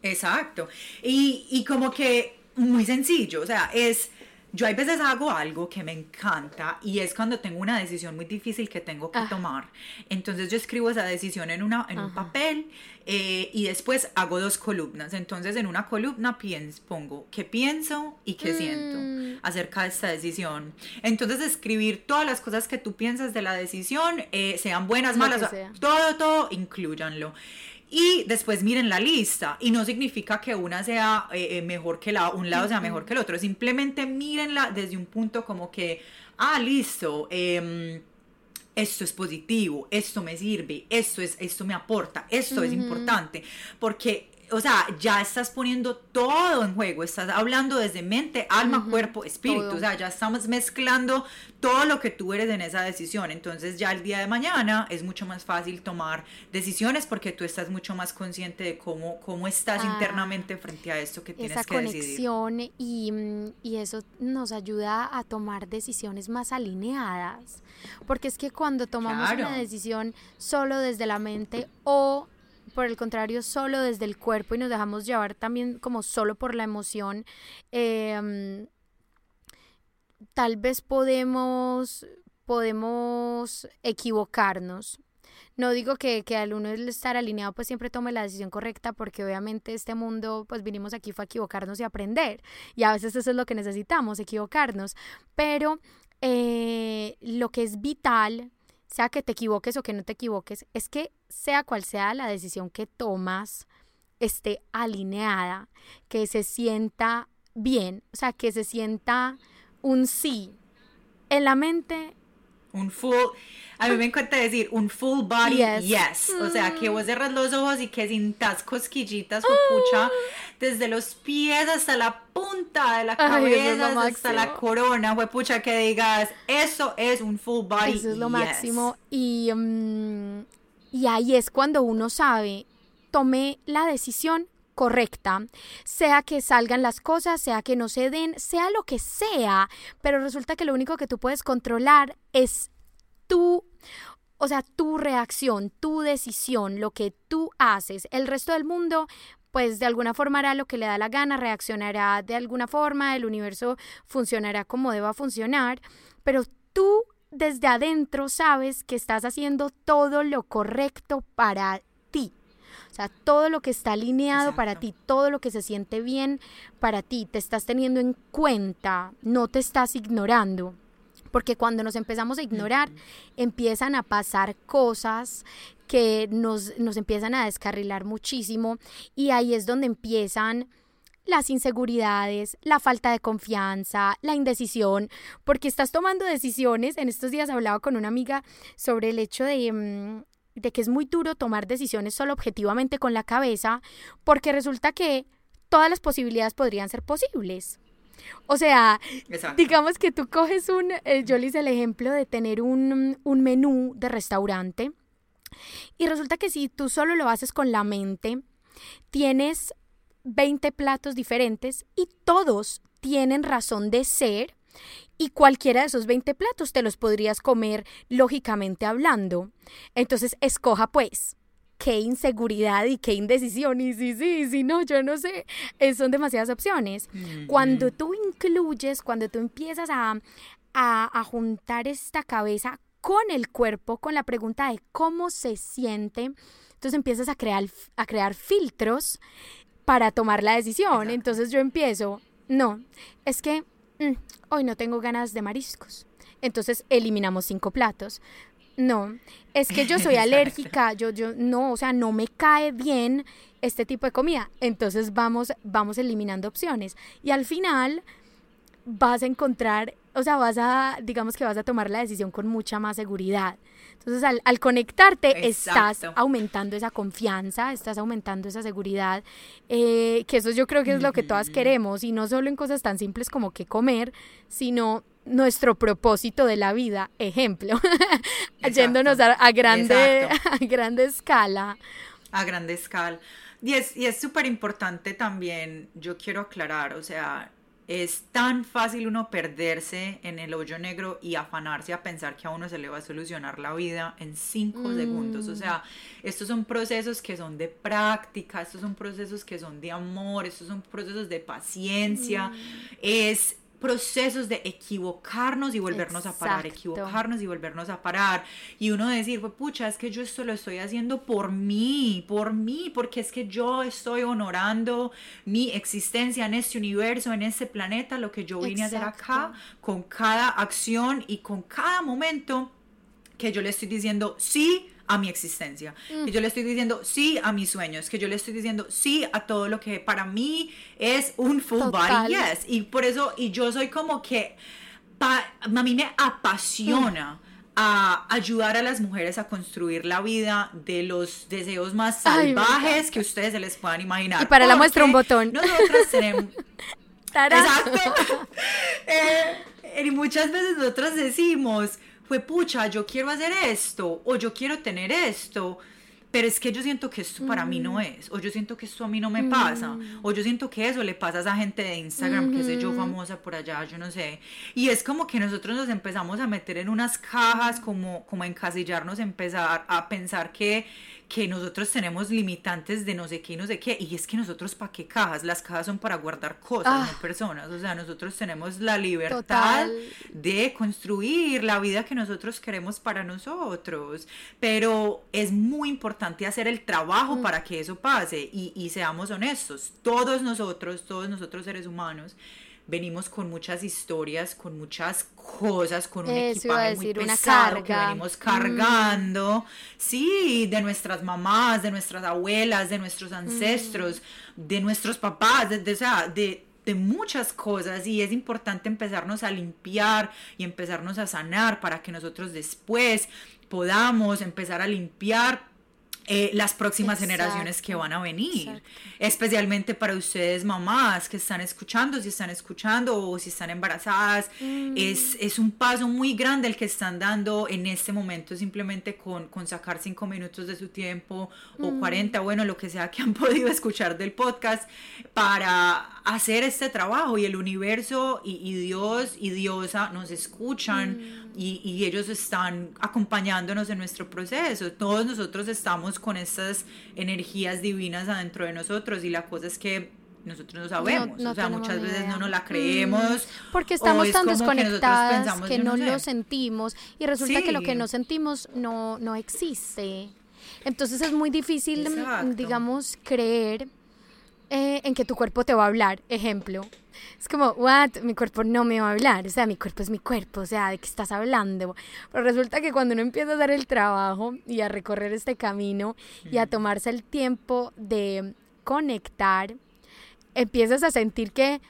Exacto. Y, y como que muy sencillo, o sea, es yo hay veces hago algo que me encanta y es cuando tengo una decisión muy difícil que tengo que ah. tomar. Entonces yo escribo esa decisión en, una, en un papel eh, y después hago dos columnas. Entonces en una columna pienso, pongo qué pienso y qué siento mm. acerca de esta decisión. Entonces escribir todas las cosas que tú piensas de la decisión, eh, sean buenas, malas, todo, todo, incluyanlo y después miren la lista. Y no significa que una sea eh, eh, mejor que la, un lado sea mejor que el otro. Simplemente mírenla desde un punto como que, ah, listo, em, esto es positivo, esto me sirve, esto, es, esto me aporta, esto es importante. Porque o sea, ya estás poniendo todo en juego, estás hablando desde mente, alma, cuerpo, espíritu, o sea, ya estamos mezclando todo lo que tú eres en esa decisión. Entonces ya el día de mañana es mucho más fácil tomar decisiones porque tú estás mucho más consciente de cómo, cómo estás ah, internamente frente a esto que tienes que decidir. Esa conexión y, y eso nos ayuda a tomar decisiones más alineadas. Porque es que cuando tomamos una decisión solo desde la mente o por el contrario, solo desde el cuerpo y nos dejamos llevar también como solo por la emoción, em, tal vez podemos, podemos equivocarnos. No digo que, que al uno estar alineado pues siempre tome la decisión correcta porque obviamente este mundo pues vinimos aquí fue a equivocarnos y aprender y a veces eso es lo que necesitamos, equivocarnos, pero eh, lo que es vital sea que te equivoques o que no te equivoques, es que sea cual sea la decisión que tomas, esté alineada, que se sienta bien, o sea, que se sienta un sí en la mente un full, a mí me encanta decir un full body yes. O sea, que vos cerras los ojos y que sintas cosquillitas, pucha, desde los pies hasta la punta de la cabeza, hasta la corona, pucha, que digas, eso es un full body Eso es lo máximo. Y, mm, y ahí es cuando uno sabe, tomé la decisión correcta, sea que salgan las cosas, sea que no se den, sea lo que sea, pero resulta que lo único que tú puedes controlar es tú o sea, tu reacción, tu decisión, lo que tú haces. El resto del mundo, pues de alguna forma hará lo que le da la gana, reaccionará de alguna forma, el universo funcionará como deba funcionar, pero tú desde adentro sabes que estás haciendo todo lo correcto para o sea, todo lo que está alineado para ti, todo lo que se siente bien para ti, te estás teniendo en cuenta, no te estás ignorando. Porque cuando nos empezamos a ignorar, empiezan a pasar cosas que nos, nos empiezan a descarrilar muchísimo y ahí es donde empiezan las inseguridades, la falta de confianza, la indecisión, porque estás tomando decisiones. En estos días hablaba con una amiga sobre el hecho de, mm, de que es muy duro tomar decisiones solo objetivamente con la cabeza, porque resulta que todas las posibilidades podrían ser posibles. O sea, digamos que tú coges un, eh, yo le hice el ejemplo de tener un, un menú de restaurante y resulta que si tú solo lo haces con la mente, tienes 20 platos diferentes y todos tienen razón de ser y cualquiera de esos 20 platos te los podrías comer lógicamente hablando. Entonces, escoja pues qué inseguridad y qué indecisión. Y sí, sí, sí, no, yo no sé. son demasiadas opciones. Cuando tú incluyes, cuando tú empiezas a, a, juntar esta cabeza con el cuerpo, con la pregunta de cómo se siente, entonces empiezas a crear, a crear filtros para tomar la decisión. Entonces yo empiezo, no, es que Mm, hoy no tengo ganas de mariscos. entonces eliminamos cinco platos. No, es que yo soy alérgica, yo, yo, no, o sea, no me cae bien este tipo de comida. Entonces vamos, vamos eliminando opciones. Y al final vas a encontrar, o sea, vas a, digamos que vas a tomar la decisión con mucha más seguridad. Entonces, al, conectarte, estás aumentando esa confianza, estás aumentando esa seguridad, eh, que eso yo creo que es lo que todas queremos, y no solo en cosas tan simples como que comer, sino nuestro propósito de la vida, ejemplo, yéndonos a, grande, a grande escala. A grande escala. Y es súper importante también, yo quiero aclarar, o sea, es tan fácil uno perderse en el hoyo negro y afanarse a pensar que a uno se le va a solucionar la vida en cinco segundos. O mm. sea, estos son procesos que son de práctica, estos son procesos que son de amor, estos son procesos de paciencia. Mm. Es procesos de equivocarnos y volvernos a parar, equivocarnos y volvernos a parar. Y uno decir, pues pucha, es que yo esto lo estoy haciendo por mí, por mí, porque es que yo estoy honorando mi existencia en este universo, en este planeta, lo que yo vine a hacer acá, con cada acción y con cada momento que yo le estoy diciendo sí a mi existencia, que mm. yo le estoy diciendo sí a mis sueños, que yo le estoy diciendo sí a todo lo que para mí es un full body yes. Y por eso, y yo soy como que, a mí me apasiona. a ayudar a las mujeres a construir la vida de los deseos más salvajes que ustedes se les puedan imaginar. Y para la muestra un botón. Nosotras tenemos... Exacto. Eh, y muchas veces nosotras decimos, fue pucha, yo quiero hacer esto o yo quiero tener esto, pero es que yo siento que esto para mí no mm. es, o yo siento que esto a mí no me pasa, mm. o yo siento que eso le pasa a esa gente de Instagram, que sé yo, famosa por allá, yo no sé. Y es como que nosotros nos empezamos a meter en unas cajas, como, como a encasillarnos, empezar a pensar que que nosotros tenemos limitantes de no sé qué y no sé qué. Y es que nosotros, ¿para qué cajas? Las cajas son para guardar cosas, no ah. personas. O sea, nosotros tenemos la libertad de construir la vida que nosotros queremos para nosotros. Pero es muy importante hacer el trabajo mm. para que eso pase. Y, y seamos honestos, todos nosotros, todos nosotros seres humanos, venimos con muchas historias, con muchas cosas, con un equipaje muy pesado que venimos mm. cargando, sí, de nuestras mamás, de nuestras abuelas, de nuestros ancestros, mm. de nuestros papás, de, de, de muchas cosas y es importante empezarnos a limpiar y empezarnos a sanar para que nosotros después podamos empezar a limpiar eh, las próximas generaciones que van a venir. Especialmente para ustedes mamás que están escuchando, si están escuchando o si están embarazadas. Mm. Es, es, un paso muy grande el que están dando en este momento simplemente con, con sacar cinco minutos de su tiempo o 40, mm. bueno, lo que sea que han podido escuchar del podcast para hacer este trabajo y el universo y, Dios y Diosa nos escuchan mm. Y, y ellos están acompañándonos en nuestro proceso. Todos nosotros estamos con estas energías divinas adentro de nosotros y la cosa es que nosotros no sabemos, o sea, muchas veces no nos la creemos. Porque estamos tan desconectadas que, no, lo sentimos y resulta que lo que no sentimos no, no existe. Entonces es muy difícil, digamos, creer eh, en que tu cuerpo te va a hablar. Ejemplo, es como, what, mi cuerpo no me va a hablar, o sea, mi cuerpo es mi cuerpo, o sea, ¿de qué estás hablando? Pero resulta que cuando uno empieza a dar el trabajo y a recorrer este camino y a tomarse el tiempo de conectar, empiezas a sentir que,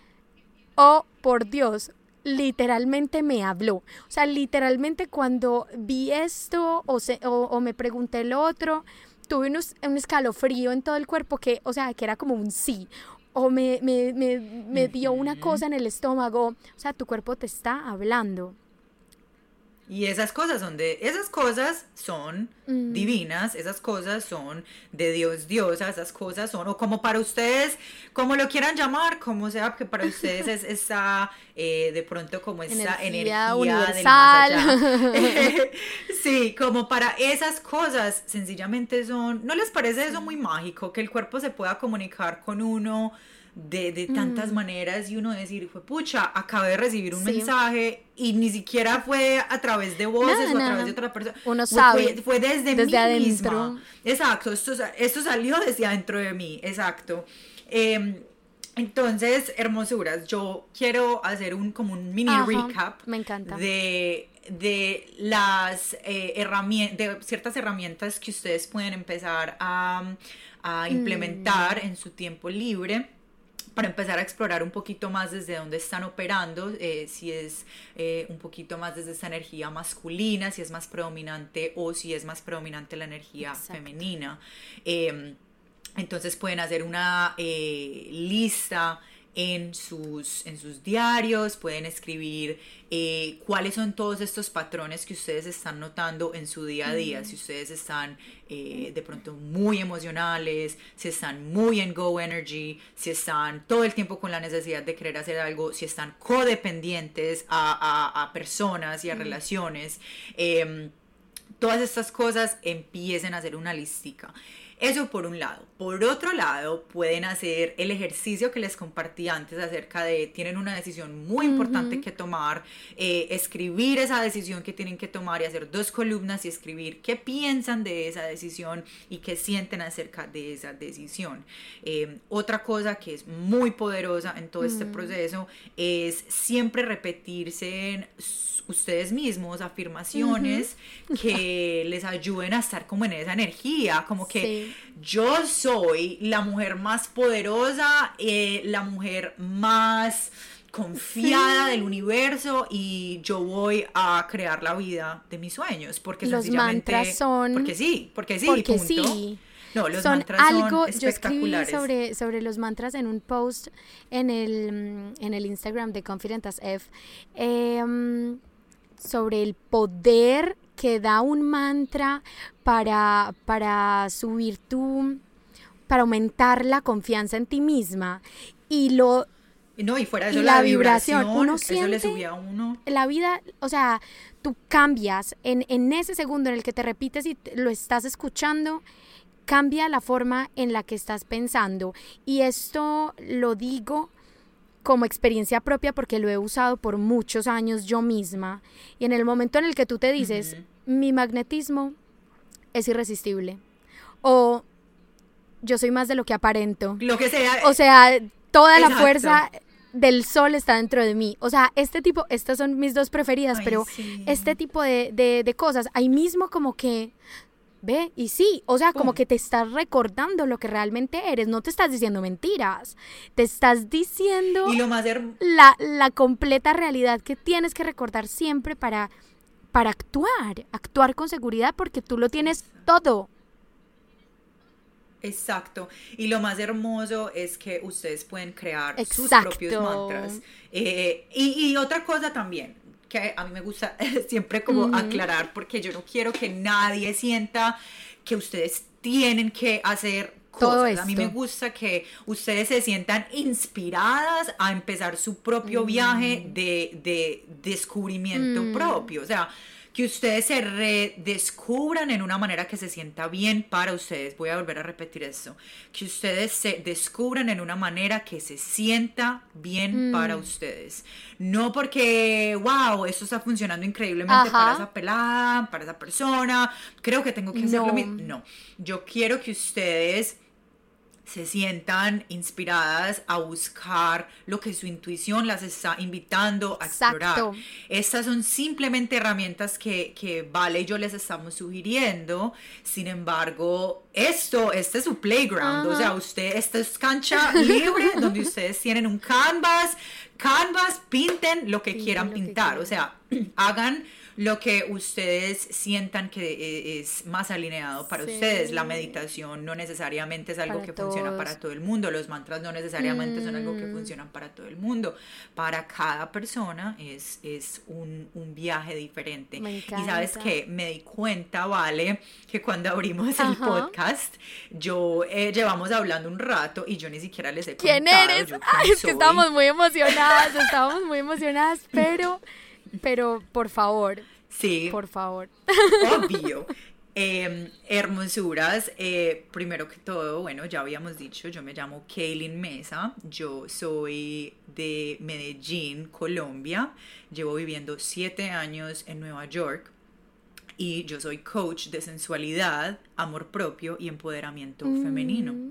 oh, por Dios, literalmente me habló. O sea, literalmente cuando vi esto o, se, o, me pregunté el otro, tuve un escalofrío en todo el cuerpo que, o sea, que era como un sí o me, me, me, me dio una cosa en el estómago. O sea, tu cuerpo te está hablando. Y esas cosas son de, esas cosas son mm. divinas, esas cosas son de Dios, diosa, esas cosas son, o como para ustedes, como lo quieran llamar, como sea, que para ustedes es esa, eh, de pronto como esa energía, universal. sí, como para esas cosas, sencillamente son, ¿no les parece eso muy mágico? Que el cuerpo se pueda comunicar con uno de, de tantas mm. maneras y uno decir, fue pucha, acabé de recibir un mensaje y ni siquiera fue a través de voces o a través de otra persona. Uno sabe. Fue, desde, desde mí adentro. Misma. Exacto, esto, esto salió desde adentro de mí, exacto. Eh, entonces, hermosuras, yo quiero hacer un como un mini recap me encanta. de de las eh, herramientas, de ciertas herramientas que ustedes pueden empezar a, a implementar Mm. en su tiempo libre para empezar a explorar un poquito más desde dónde están operando, eh, si es eh, un poquito más desde esa energía masculina, si es más predominante o si es más predominante la energía Exacto. femenina. Em, entonces pueden hacer una eh, lista en sus, en sus diarios, pueden escribir eh, cuáles son todos estos patrones que ustedes están notando en su día a día, si ustedes están eh, de pronto muy emocionales, si están muy en go energy, si están todo el tiempo con la necesidad de querer hacer algo, si están codependientes a, a- a personas y a relaciones. em, todas estas cosas empiecen a hacer una listica. Eso por un lado. Por otro lado, pueden hacer el ejercicio que les compartí antes acerca de, tienen una decisión muy importante que tomar, eh, escribir esa decisión que tienen que tomar y hacer dos columnas y escribir qué piensan de esa decisión y qué sienten acerca de esa decisión. Eh, otra cosa que es muy poderosa en todo este proceso es siempre repetirse en s- ustedes mismos afirmaciones que les ayuden a estar como en esa energía, como que Sí. yo soy la mujer más poderosa, eh, la mujer más confiada del universo y yo voy a crear la vida de mis sueños porque Los sencillamente mantras son- porque sí, porque sí, Porque punto. sí. No, los son mantras algo, son yo escribí espectaculares. sobre, sobre los mantras en un post en el, mm, en el Instagram de Confident as F, em, sobre el poder que da un mantra para, para subir tu, para aumentar la confianza en ti misma. Y lo, No, y fuera de y eso la la, vibración, vibración, uno eso le siente- subía a uno. la vida, o sea, tú cambias en, en ese segundo en el que te repites y lo estás escuchando, cambia la forma en la que estás pensando. Y esto lo digo como experiencia propia porque lo he usado por muchos años yo misma. Y en el momento en el que tú te dices, mi magnetismo es irresistible. O yo soy más de lo que aparento. Lo que sea. O sea, toda la fuerza del sol está dentro de mí. O sea, este tipo, estas son mis dos preferidas, Ay, pero sí. este tipo de, de- de cosas, ahí mismo como que, ve, y sí, o sea, como que te estás recordando lo que realmente eres, no te estás diciendo mentiras, te estás diciendo y lo más la, la completa realidad que tienes que recordar siempre para, para actuar, actuar con seguridad porque tú lo tienes todo. Exacto. Y lo más hermoso es que ustedes pueden crear sus propios mantras. Eh, y, y otra cosa también, que a mí me gusta siempre como aclarar, porque yo no quiero que nadie sienta que ustedes tienen que hacer Todo cosas. A mí me esto. gusta que ustedes se sientan inspiradas a empezar su propio viaje de, de descubrimiento Mm. propio. O sea, que ustedes se redescubran en una manera que se sienta bien para ustedes. Voy a volver a repetir esto. Que ustedes se descubran en una manera que se sienta bien Mm. para ustedes. No porque, wow, esto está funcionando increíblemente Ajá. para esa pelada, para esa persona. Creo que tengo que hacer lo No. mismo. No, yo quiero que ustedes se sientan inspiradas a buscar lo que su intuición las está invitando a explorar. Exacto. Estas son simplemente herramientas que, que Vale y yo les estamos sugiriendo. Sin embargo, esto, este es su playground. O sea, usted, esta es cancha libre donde ustedes tienen un canvas. Canvas, pinten lo que Pinten quieran lo pintar. O sea, hagan lo que ustedes sientan que eh, es más alineado para Sí. ustedes. La meditación no necesariamente es algo Para que funciona para todo el mundo. Los mantras no necesariamente son algo que Mm. funcionan para todo el mundo. Para cada persona es, es un, un viaje diferente. Y sabes que me di cuenta, Vale, que cuando abrimos el podcast, yo eh, llevamos hablando un rato y yo ni siquiera les he ¿Quién contado eres? yo quién Ay, es que estábamos muy emocionadas, estábamos muy emocionadas, pero, pero por favor, Sí. por favor. Obvio. Eh, hermosuras, eh, primero que todo, bueno, ya habíamos dicho, yo me llamo Kaylin Mesa, yo soy de Medellín, Colombia, llevo viviendo siete años en Nueva York y yo soy coach de sensualidad, amor propio y empoderamiento femenino. Mm.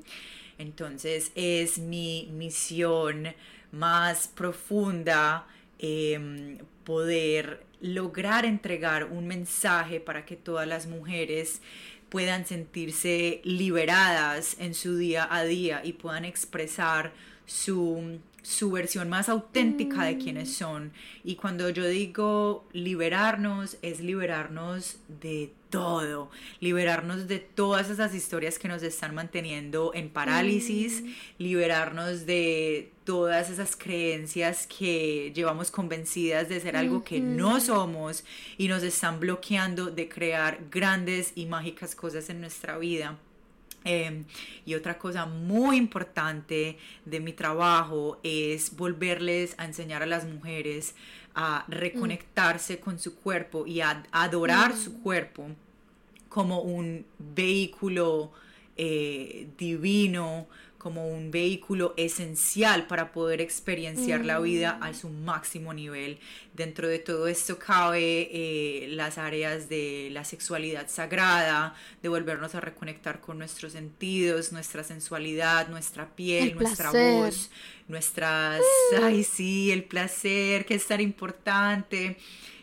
Entonces es mi misión más profunda em, poder lograr entregar un mensaje para que todas las mujeres puedan sentirse liberadas en su día a día y puedan expresar su, su versión más auténtica de quienes mm. son. Y cuando yo digo liberarnos, es liberarnos de todo, liberarnos de todas esas historias que nos están manteniendo en parálisis, mm. liberarnos de todas esas creencias que llevamos convencidas de ser algo que no somos y nos están bloqueando de crear grandes y mágicas cosas en nuestra vida. Em, y otra cosa muy importante de mi trabajo es volverles a enseñar a las mujeres a reconectarse con su cuerpo y a adorar su mm. cuerpo como un vehículo eh, divino, como un vehículo esencial para poder experienciar la vida a su máximo nivel. Dentro de todo esto cabe eh, las áreas de la sexualidad sagrada, de volvernos a reconectar con nuestros sentidos, nuestra sensualidad, nuestra piel, nuestra voz, nuestras... Ay, sí, el placer, que es tan importante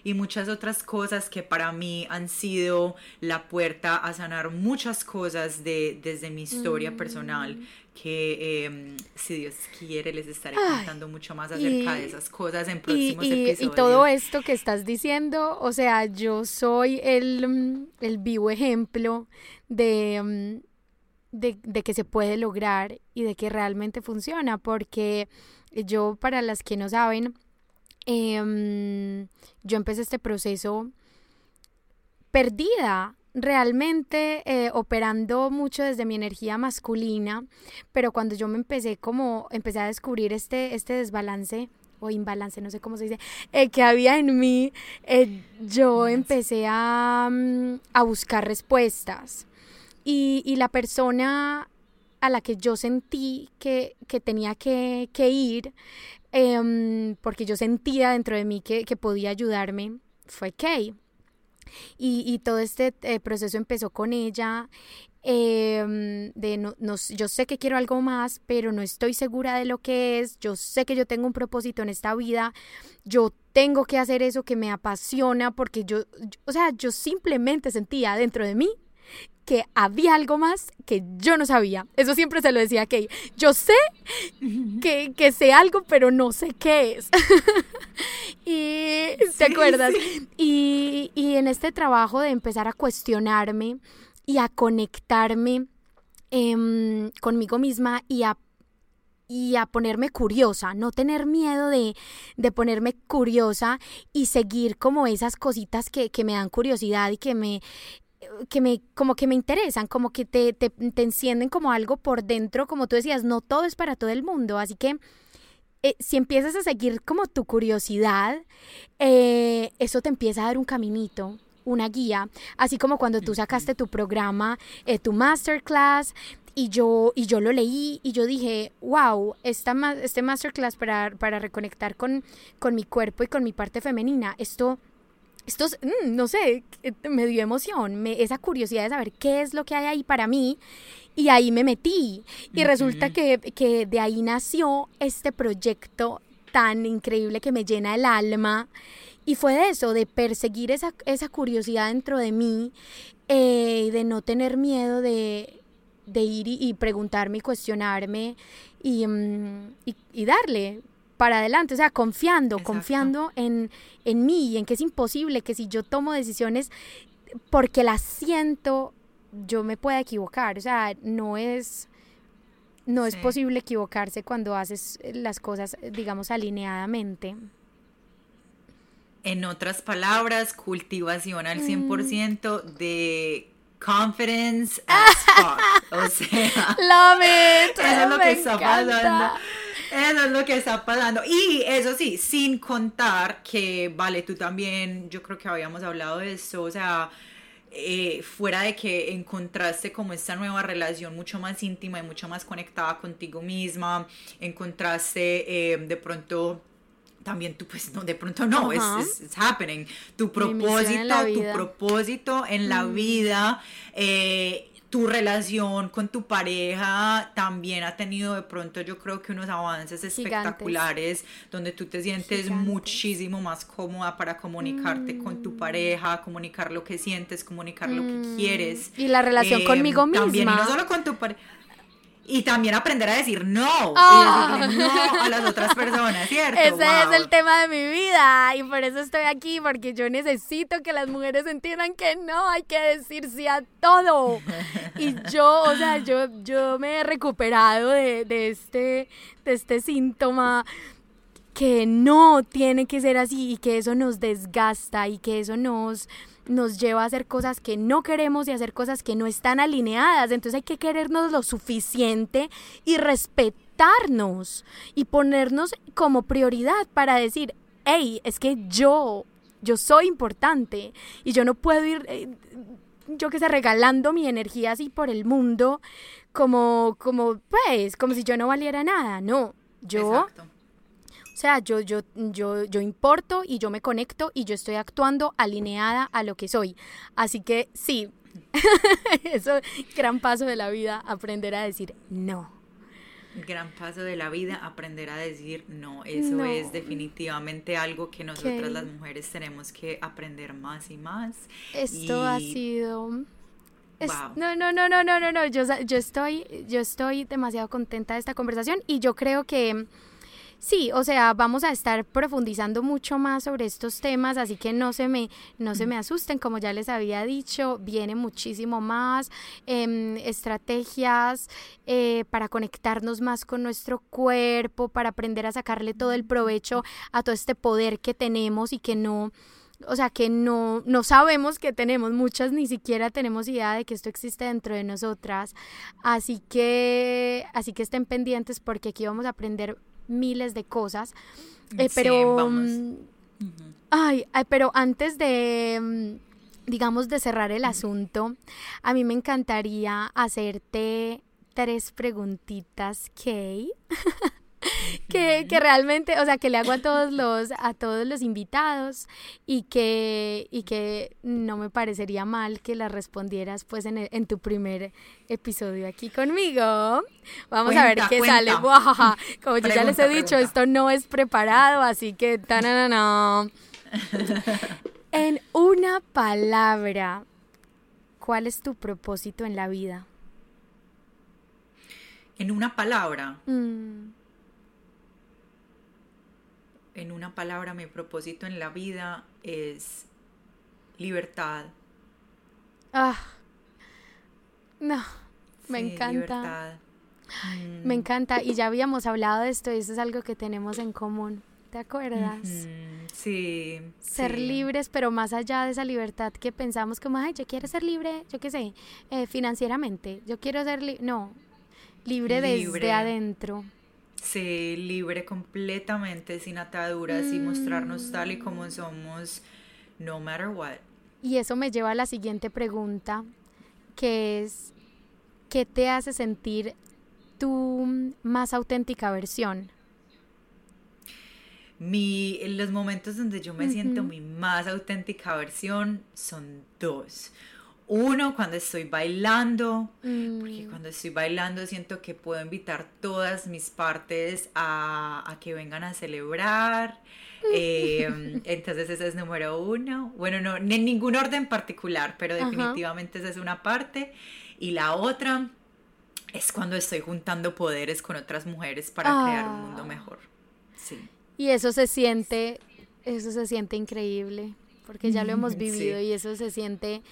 y muchas otras cosas que para mí han sido la puerta a sanar muchas cosas de, desde mi historia personal mm. Que em, si Dios quiere les estaré contando mucho más acerca de esas cosas en próximos episodios. Y todo esto que estás diciendo, o sea, yo soy el, mm, el vivo ejemplo de, mm, de, de, que se puede lograr y de que realmente funciona, porque yo, para las que no saben, Em, yo empecé este proceso perdida, realmente eh, operando mucho desde mi energía masculina, pero cuando yo me empecé como, empecé a descubrir este, este desbalance o imbalance, no sé cómo se dice, eh, que había en mí, eh, yo empecé a, mm, a buscar respuestas. Y, y, la persona a la que yo sentí que, que tenía que, que ir Em, porque yo sentía dentro de mí que, podía ayudarme, fue Kay. Y, todo este eh, proceso empezó con ella. Em, de no, yo sé que quiero algo más, pero no estoy segura de lo que es. Yo sé que yo tengo un propósito en esta vida. Yo tengo que hacer eso que me apasiona porque yo, o sea, yo simplemente sentía dentro de mí que había algo más que yo no sabía. Eso siempre se lo decía a Kay. Yo sé que, que sé algo, pero no sé qué es. y, ¿te acuerdas? Y, y, en este trabajo de empezar a cuestionarme y a conectarme em, conmigo misma y a y a ponerme curiosa, no tener miedo de, de, ponerme curiosa y seguir como esas cositas que, que me dan curiosidad y que me, que me, como que me interesan, como que te, te, encienden como algo por dentro, como tú decías, no todo es para todo el mundo, así que eh, si empiezas a seguir como tu curiosidad, eh, eso te empieza a dar un caminito, una guía, así como cuando tú sacaste tu programa, eh, tu masterclass, y yo, y yo lo leí y yo dije, wow, esta, este masterclass para, para reconectar con, con mi cuerpo y con mi parte femenina, esto esto, mm, no sé, eh, me dio emoción, me, esa curiosidad de saber qué es lo que hay ahí para mí. Y ahí me metí. Y resulta que, que de ahí nació este proyecto tan increíble que me llena el alma. Y fue de eso, de perseguir esa, esa curiosidad dentro de mí, eh, de no tener miedo de, de ir y, preguntarme y cuestionarme y, mm, y, y darle para adelante, o sea, confiando, confiando en, en mí y en que es imposible que si yo tomo decisiones porque las siento, yo me pueda equivocar, o sea, no es no es posible equivocarse cuando haces las cosas, digamos, alineadamente. En otras palabras, cultivación al 100% mm. de confidence as fuck. O sea, love it. Eso es lo que está pasando. Eso es lo que está pasando. Y eso sí, sin contar que, vale, tú también, yo creo que habíamos hablado de eso, o sea, eh, fuera de que encontraste como esta nueva relación mucho más íntima y mucho más conectada contigo misma, encontraste eh, de pronto también tú, pues, no, de pronto no, es it's, happening. Tu propósito, tu propósito en la mm. vida, eh, tu relación con tu pareja también ha tenido de pronto yo creo que unos avances espectaculares donde tú te sientes muchísimo más cómoda para comunicarte con tu mm. pareja, comunicar lo que sientes, comunicar lo que mm. quieres. Y la relación conmigo misma. Em, también, y no solo con tu pareja y también aprender a decir no, ah. no a las otras personas, ¿cierto? Ese es el tema de mi vida y por eso estoy aquí, porque yo necesito que las mujeres entiendan que no hay que decir sí a todo. Y yo, o sea, yo, yo me he recuperado de, de este, de este síntoma que no tiene que ser así y que eso nos desgasta y que eso nos nos lleva a hacer cosas que no queremos y hacer cosas que no están alineadas. Entonces hay que querernos lo suficiente y respetarnos y ponernos como prioridad para decir, hey, es que yo, yo soy importante y yo no puedo ir, eh, yo que sé, regalando mi energía así por el mundo como, como, pues, como si yo no valiera nada. No, yo... O sea, yo, yo, yo, yo importo y yo me conecto y yo estoy actuando alineada a lo que soy. Así que sí, eso, gran paso de la vida, aprender a decir no. Gran paso de la vida, aprender a decir no. Eso es definitivamente algo que nosotras las mujeres tenemos que aprender más y más. Esto ha sido... No, no, no, no, no, no, no. Yo, yo, estoy, yo estoy demasiado contenta de esta conversación y yo creo que Sí, o sea, vamos a estar profundizando mucho más sobre estos temas, así que no se me, no se me asusten, como ya les había dicho, viene muchísimo más em, estrategias eh, para conectarnos más con nuestro cuerpo, para aprender a sacarle todo el provecho a todo este poder que tenemos y que no o sea, que no, no sabemos que tenemos, muchas ni siquiera tenemos idea de que esto existe dentro de nosotras. Así que, así que estén pendientes porque aquí vamos a aprender miles de cosas. Eh, pero, mm, ay, pero antes de, mm, digamos, de cerrar el asunto, a mí me encantaría hacerte tres preguntitas, Kay. que, que, realmente, o sea, que le hago a todos los, a todos los invitados y que, y que no me parecería mal que las respondieras pues en, en tu primer episodio aquí conmigo. Vamos a ver qué sale. Como yo ya les he dicho, esto no es preparado, así que no En una palabra, ¿cuál es tu propósito en la vida? En una palabra. Mm en una palabra, mi propósito en la vida es libertad. Ah, no, me encanta. Me mm. encanta, y ya habíamos hablado de esto y eso es algo que tenemos en común. ¿Te acuerdas? Sí. Ser libres, pero más allá de esa libertad que pensamos como, ay, yo quiero ser libre, yo qué sé, eh, financieramente, yo quiero ser libre, no, libre, libre, desde adentro ser libre completamente, sin ataduras y mostrarnos tal y como somos, no matter what. Y eso me lleva a la siguiente pregunta, que es, ¿qué te hace sentir tu más auténtica versión? Mi, los momentos donde yo me siento mi más auténtica versión son dos. Uno, cuando estoy bailando, porque mm. cuando estoy bailando siento que puedo invitar todas mis partes a, que vengan a celebrar. Em, entonces ese es número uno. Bueno, no, en ningún orden particular, pero definitivamente esa es una parte. Y la otra es cuando estoy juntando poderes con otras mujeres para crear un mundo ah. mejor. Sí. Y eso se siente, eso se siente increíble, porque ya lo hemos vivido y eso se siente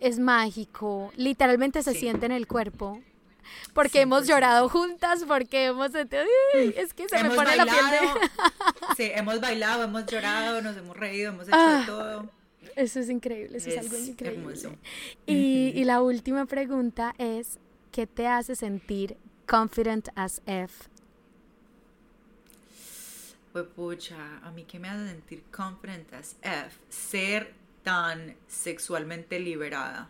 es mágico, literalmente se siente en el cuerpo. Porque hemos llorado juntas, porque hemos... es que se me pone la piel de... sí, hemos bailado, hemos llorado, nos hemos reído, hemos hecho ah, todo. Eso es increíble, eso es, algo increíble. Y, y la última pregunta es, ¿qué te hace sentir confident as F? Pues pucha, a mí qué me hace sentir confident as F, ser tan sexualmente liberada.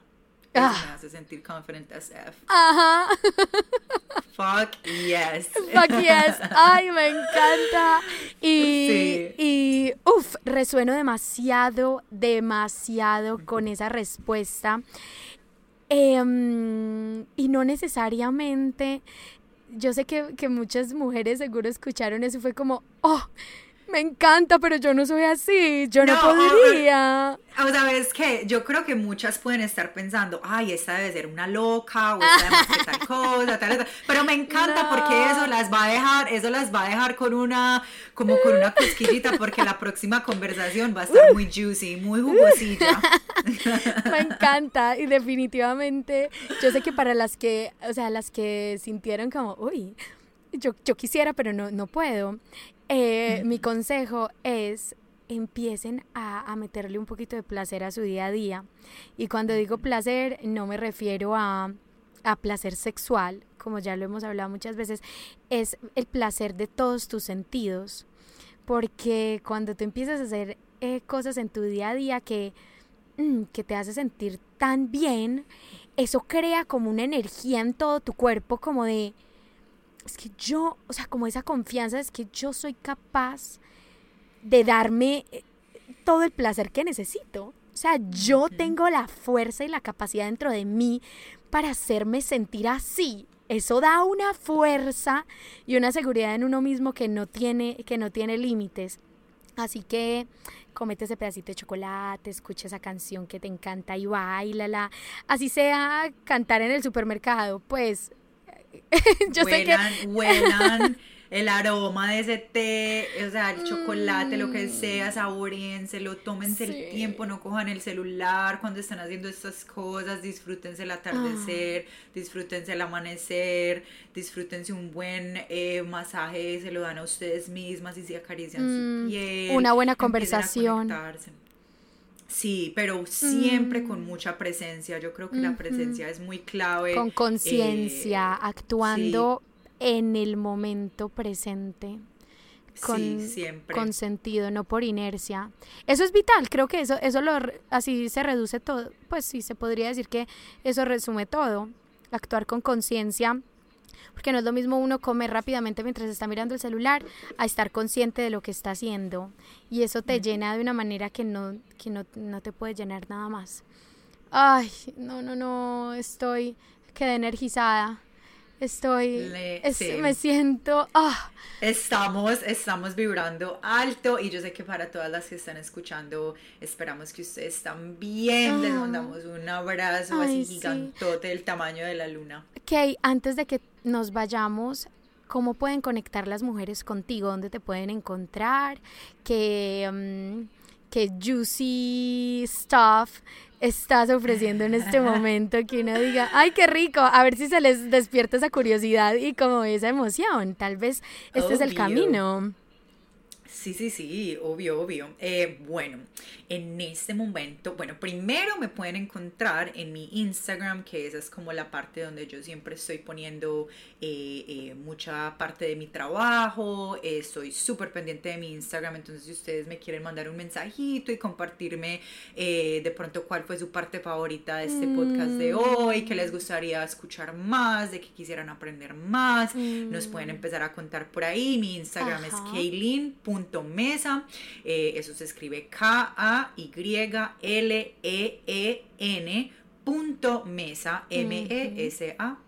Eso me hace sentir confident as F. Ajá. Fuck yes. Fuck yes. Ay, me encanta. Y, y uff, resueno demasiado, demasiado con esa respuesta. Em, y no necesariamente, yo sé que, que muchas mujeres seguro escucharon eso y fue como, oh, me encanta, pero yo no soy así, yo no, podría. O, ¿sabes qué? Yo creo que muchas pueden estar pensando, ay, esta debe ser una loca, o esta debe ser tal cosa, tal, tal, pero me encanta porque eso las va a dejar, eso las va a dejar con una, como con una cosquillita, porque la próxima conversación va a estar muy juicy, muy jugosilla. me encanta, y definitivamente, yo sé que para las que, o sea, las que sintieron como, uy, yo, yo quisiera, pero no, no puedo. Eh, mi consejo es empiecen a, meterle un poquito de placer a su día a día. Y cuando digo placer, no me refiero a, placer sexual, como ya lo hemos hablado muchas veces, es el placer de todos tus sentidos. Porque cuando tú empiezas a hacer eh, cosas en tu día a día que, mm, que te hace sentir tan bien, eso crea como una energía en todo tu cuerpo, como de, es que yo, o sea, como esa confianza es que yo soy capaz de darme eh, todo el placer que necesito. O sea, yo tengo la fuerza y la capacidad dentro de mí para hacerme sentir así. Eso da una fuerza y una seguridad en uno mismo que no tiene, que no tiene límites. Así que comete ese pedacito de chocolate, escucha esa canción que te encanta y bailala. Así sea cantar en el supermercado, pues yo sé que... huelan el aroma de ese té, o sea, el chocolate, lo que sea, saboríenselo, tómense el tiempo, no cojan el celular cuando están haciendo estas cosas, disfrútense el atardecer, ah. disfrútense el amanecer, disfrútense un buen eh, masaje, se lo dan a ustedes mismas y se acarician su mm, piel. Una buena conversación. Sí, pero siempre con mm. mucha presencia. Yo creo que la presencia es muy clave. Con conciencia, eh, actuando en el momento presente. Con, sí, siempre. con sentido, no por inercia. Eso es vital, creo que eso, eso lo, así se reduce todo. Pues sí, se podría decir que eso resume todo. Actuar con conciencia porque no es lo mismo uno comer rápidamente mientras está mirando el celular a estar consciente de lo que está haciendo. Y eso te llena de una manera que no, que no, no te puede llenar nada más. Ay, no, no, no, estoy, quedé energizada. Estoy, me siento, ah. Estamos, estamos vibrando alto y yo sé que para todas las que están escuchando, esperamos que ustedes también les ah. mandamos un abrazo así gigantote del tamaño de la luna. Ok, antes de que nos vayamos, ¿cómo pueden conectar las mujeres contigo? ¿Dónde te pueden encontrar? ¿Qué, mm, qué juicy stuff estás ofreciendo en este momento que uno diga, ay, qué rico, a ver si se les despierta esa curiosidad y como esa emoción, tal vez este es el camino. Sí, sí, sí, obvio, obvio. Eh, bueno, en este momento, bueno, primero me pueden encontrar en mi Instagram, que esa es como la parte donde yo siempre estoy poniendo eh, eh, mucha parte de mi trabajo. estoy súper pendiente de mi Instagram, entonces si ustedes me quieren mandar un mensajito y compartirme de pronto cuál fue su parte favorita de este podcast de mm. hoy, que les gustaría escuchar más, de que quisieran aprender más, nos pueden mm. empezar a contar por ahí. Mi Instagram es kaylin.com mesa. Eh, eso se escribe K-A-Y-L-E-E-N punto mesa, M-E-S-A.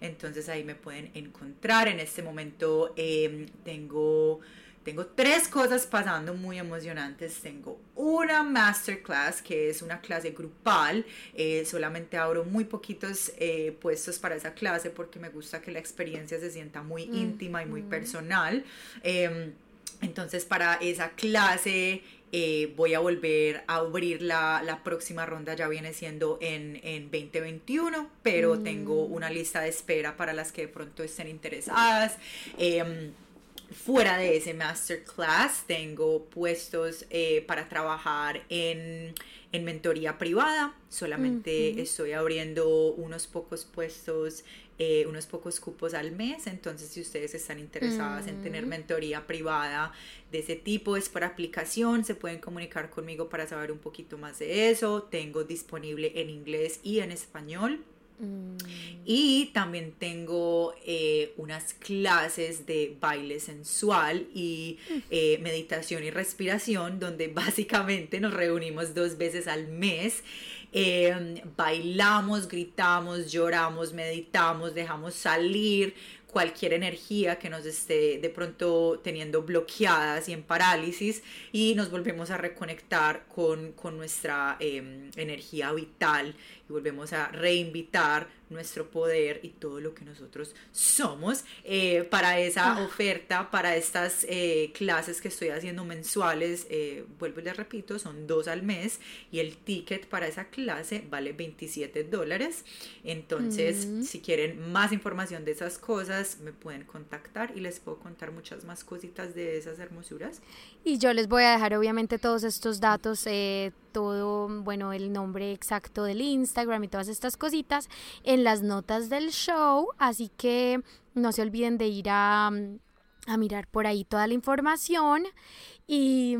Entonces ahí me pueden encontrar. En este momento em, tengo tengo tres cosas pasando muy emocionantes. Tengo una masterclass que es una clase grupal. Eh, solamente abro muy poquitos eh, puestos para esa clase porque me gusta que la experiencia se sienta muy íntima y muy personal. Em, entonces para esa clase eh, voy a volver a abrir la, la, próxima ronda, ya viene siendo en, en 2021, pero mm. tengo una lista de espera para las que de pronto estén interesadas. Em, fuera de ese masterclass tengo puestos eh, para trabajar en, en, mentoría privada. Solamente estoy abriendo unos pocos puestos, eh, unos pocos cupos al mes. Entonces, si ustedes están interesadas en tener mm. mentoría privada de ese tipo, es por aplicación. Se pueden comunicar conmigo para saber un poquito más de eso. Tengo disponible en inglés y en español. Mm. Y también tengo eh, unas clases de baile sensual y mm. eh, meditación y respiración, donde básicamente nos reunimos dos veces al mes. Em, bailamos, gritamos, lloramos, meditamos, dejamos salir cualquier energía que nos esté de pronto teniendo bloqueadas y en parálisis y nos volvemos a reconectar con, con nuestra em, energía vital y volvemos a reinvitar nuestro poder y todo lo que nosotros somos eh, para esa ah. oferta, para estas eh, clases que estoy haciendo mensuales, eh, vuelvo y les repito, son dos al mes y el ticket para esa clase vale 27 dólares. Entonces, mm. si quieren más información de esas cosas, me pueden contactar y les puedo contar muchas más cositas de esas hermosuras. Y yo les voy a dejar obviamente todos estos datos todo, bueno, el nombre exacto del Instagram y todas estas cositas en las notas del show, así que no se olviden de ir a, a mirar por ahí toda la información y,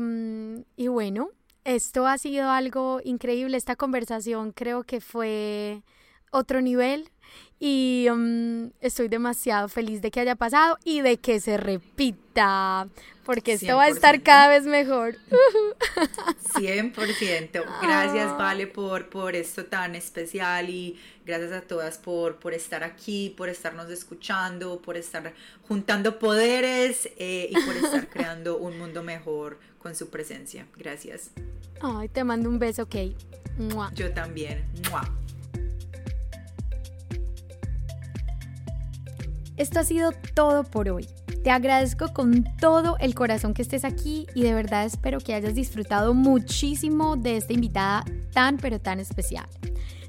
y bueno, esto ha sido algo increíble, esta conversación creo que fue otro nivel y um, estoy demasiado feliz de que haya pasado y de que se repita, porque esto va a estar cada vez mejor. 100%. Gracias, Vale, por, por esto tan especial y gracias a todas por, por estar aquí, por estarnos escuchando, por estar juntando poderes eh, y por estar creando un mundo mejor con su presencia. Gracias. Ay, te mando un beso, Kate. Yo también. Esto ha sido todo por hoy. Te agradezco con todo el corazón que estés aquí y de verdad espero que hayas disfrutado muchísimo de esta invitada tan pero tan especial.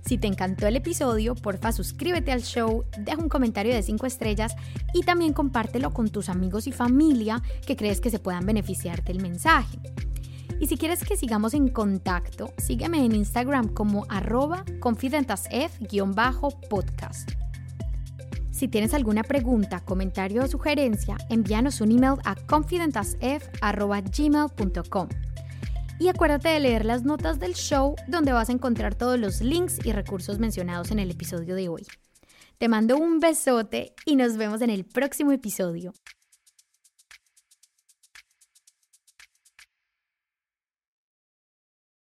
Si te encantó el episodio, porfa suscríbete al show, deja un comentario de 5 estrellas y también compártelo con tus amigos y familia que crees que se puedan beneficiar del mensaje. Y si quieres que sigamos en contacto, sígueme en Instagram como arroba confidentasf-podcast. Si tienes alguna pregunta, comentario o sugerencia, envíanos un email a confidentasf.gmail.com. Y acuérdate de leer las notas del show donde vas a encontrar todos los links y recursos mencionados en el episodio de hoy. Te mando un besote y nos vemos en el próximo episodio.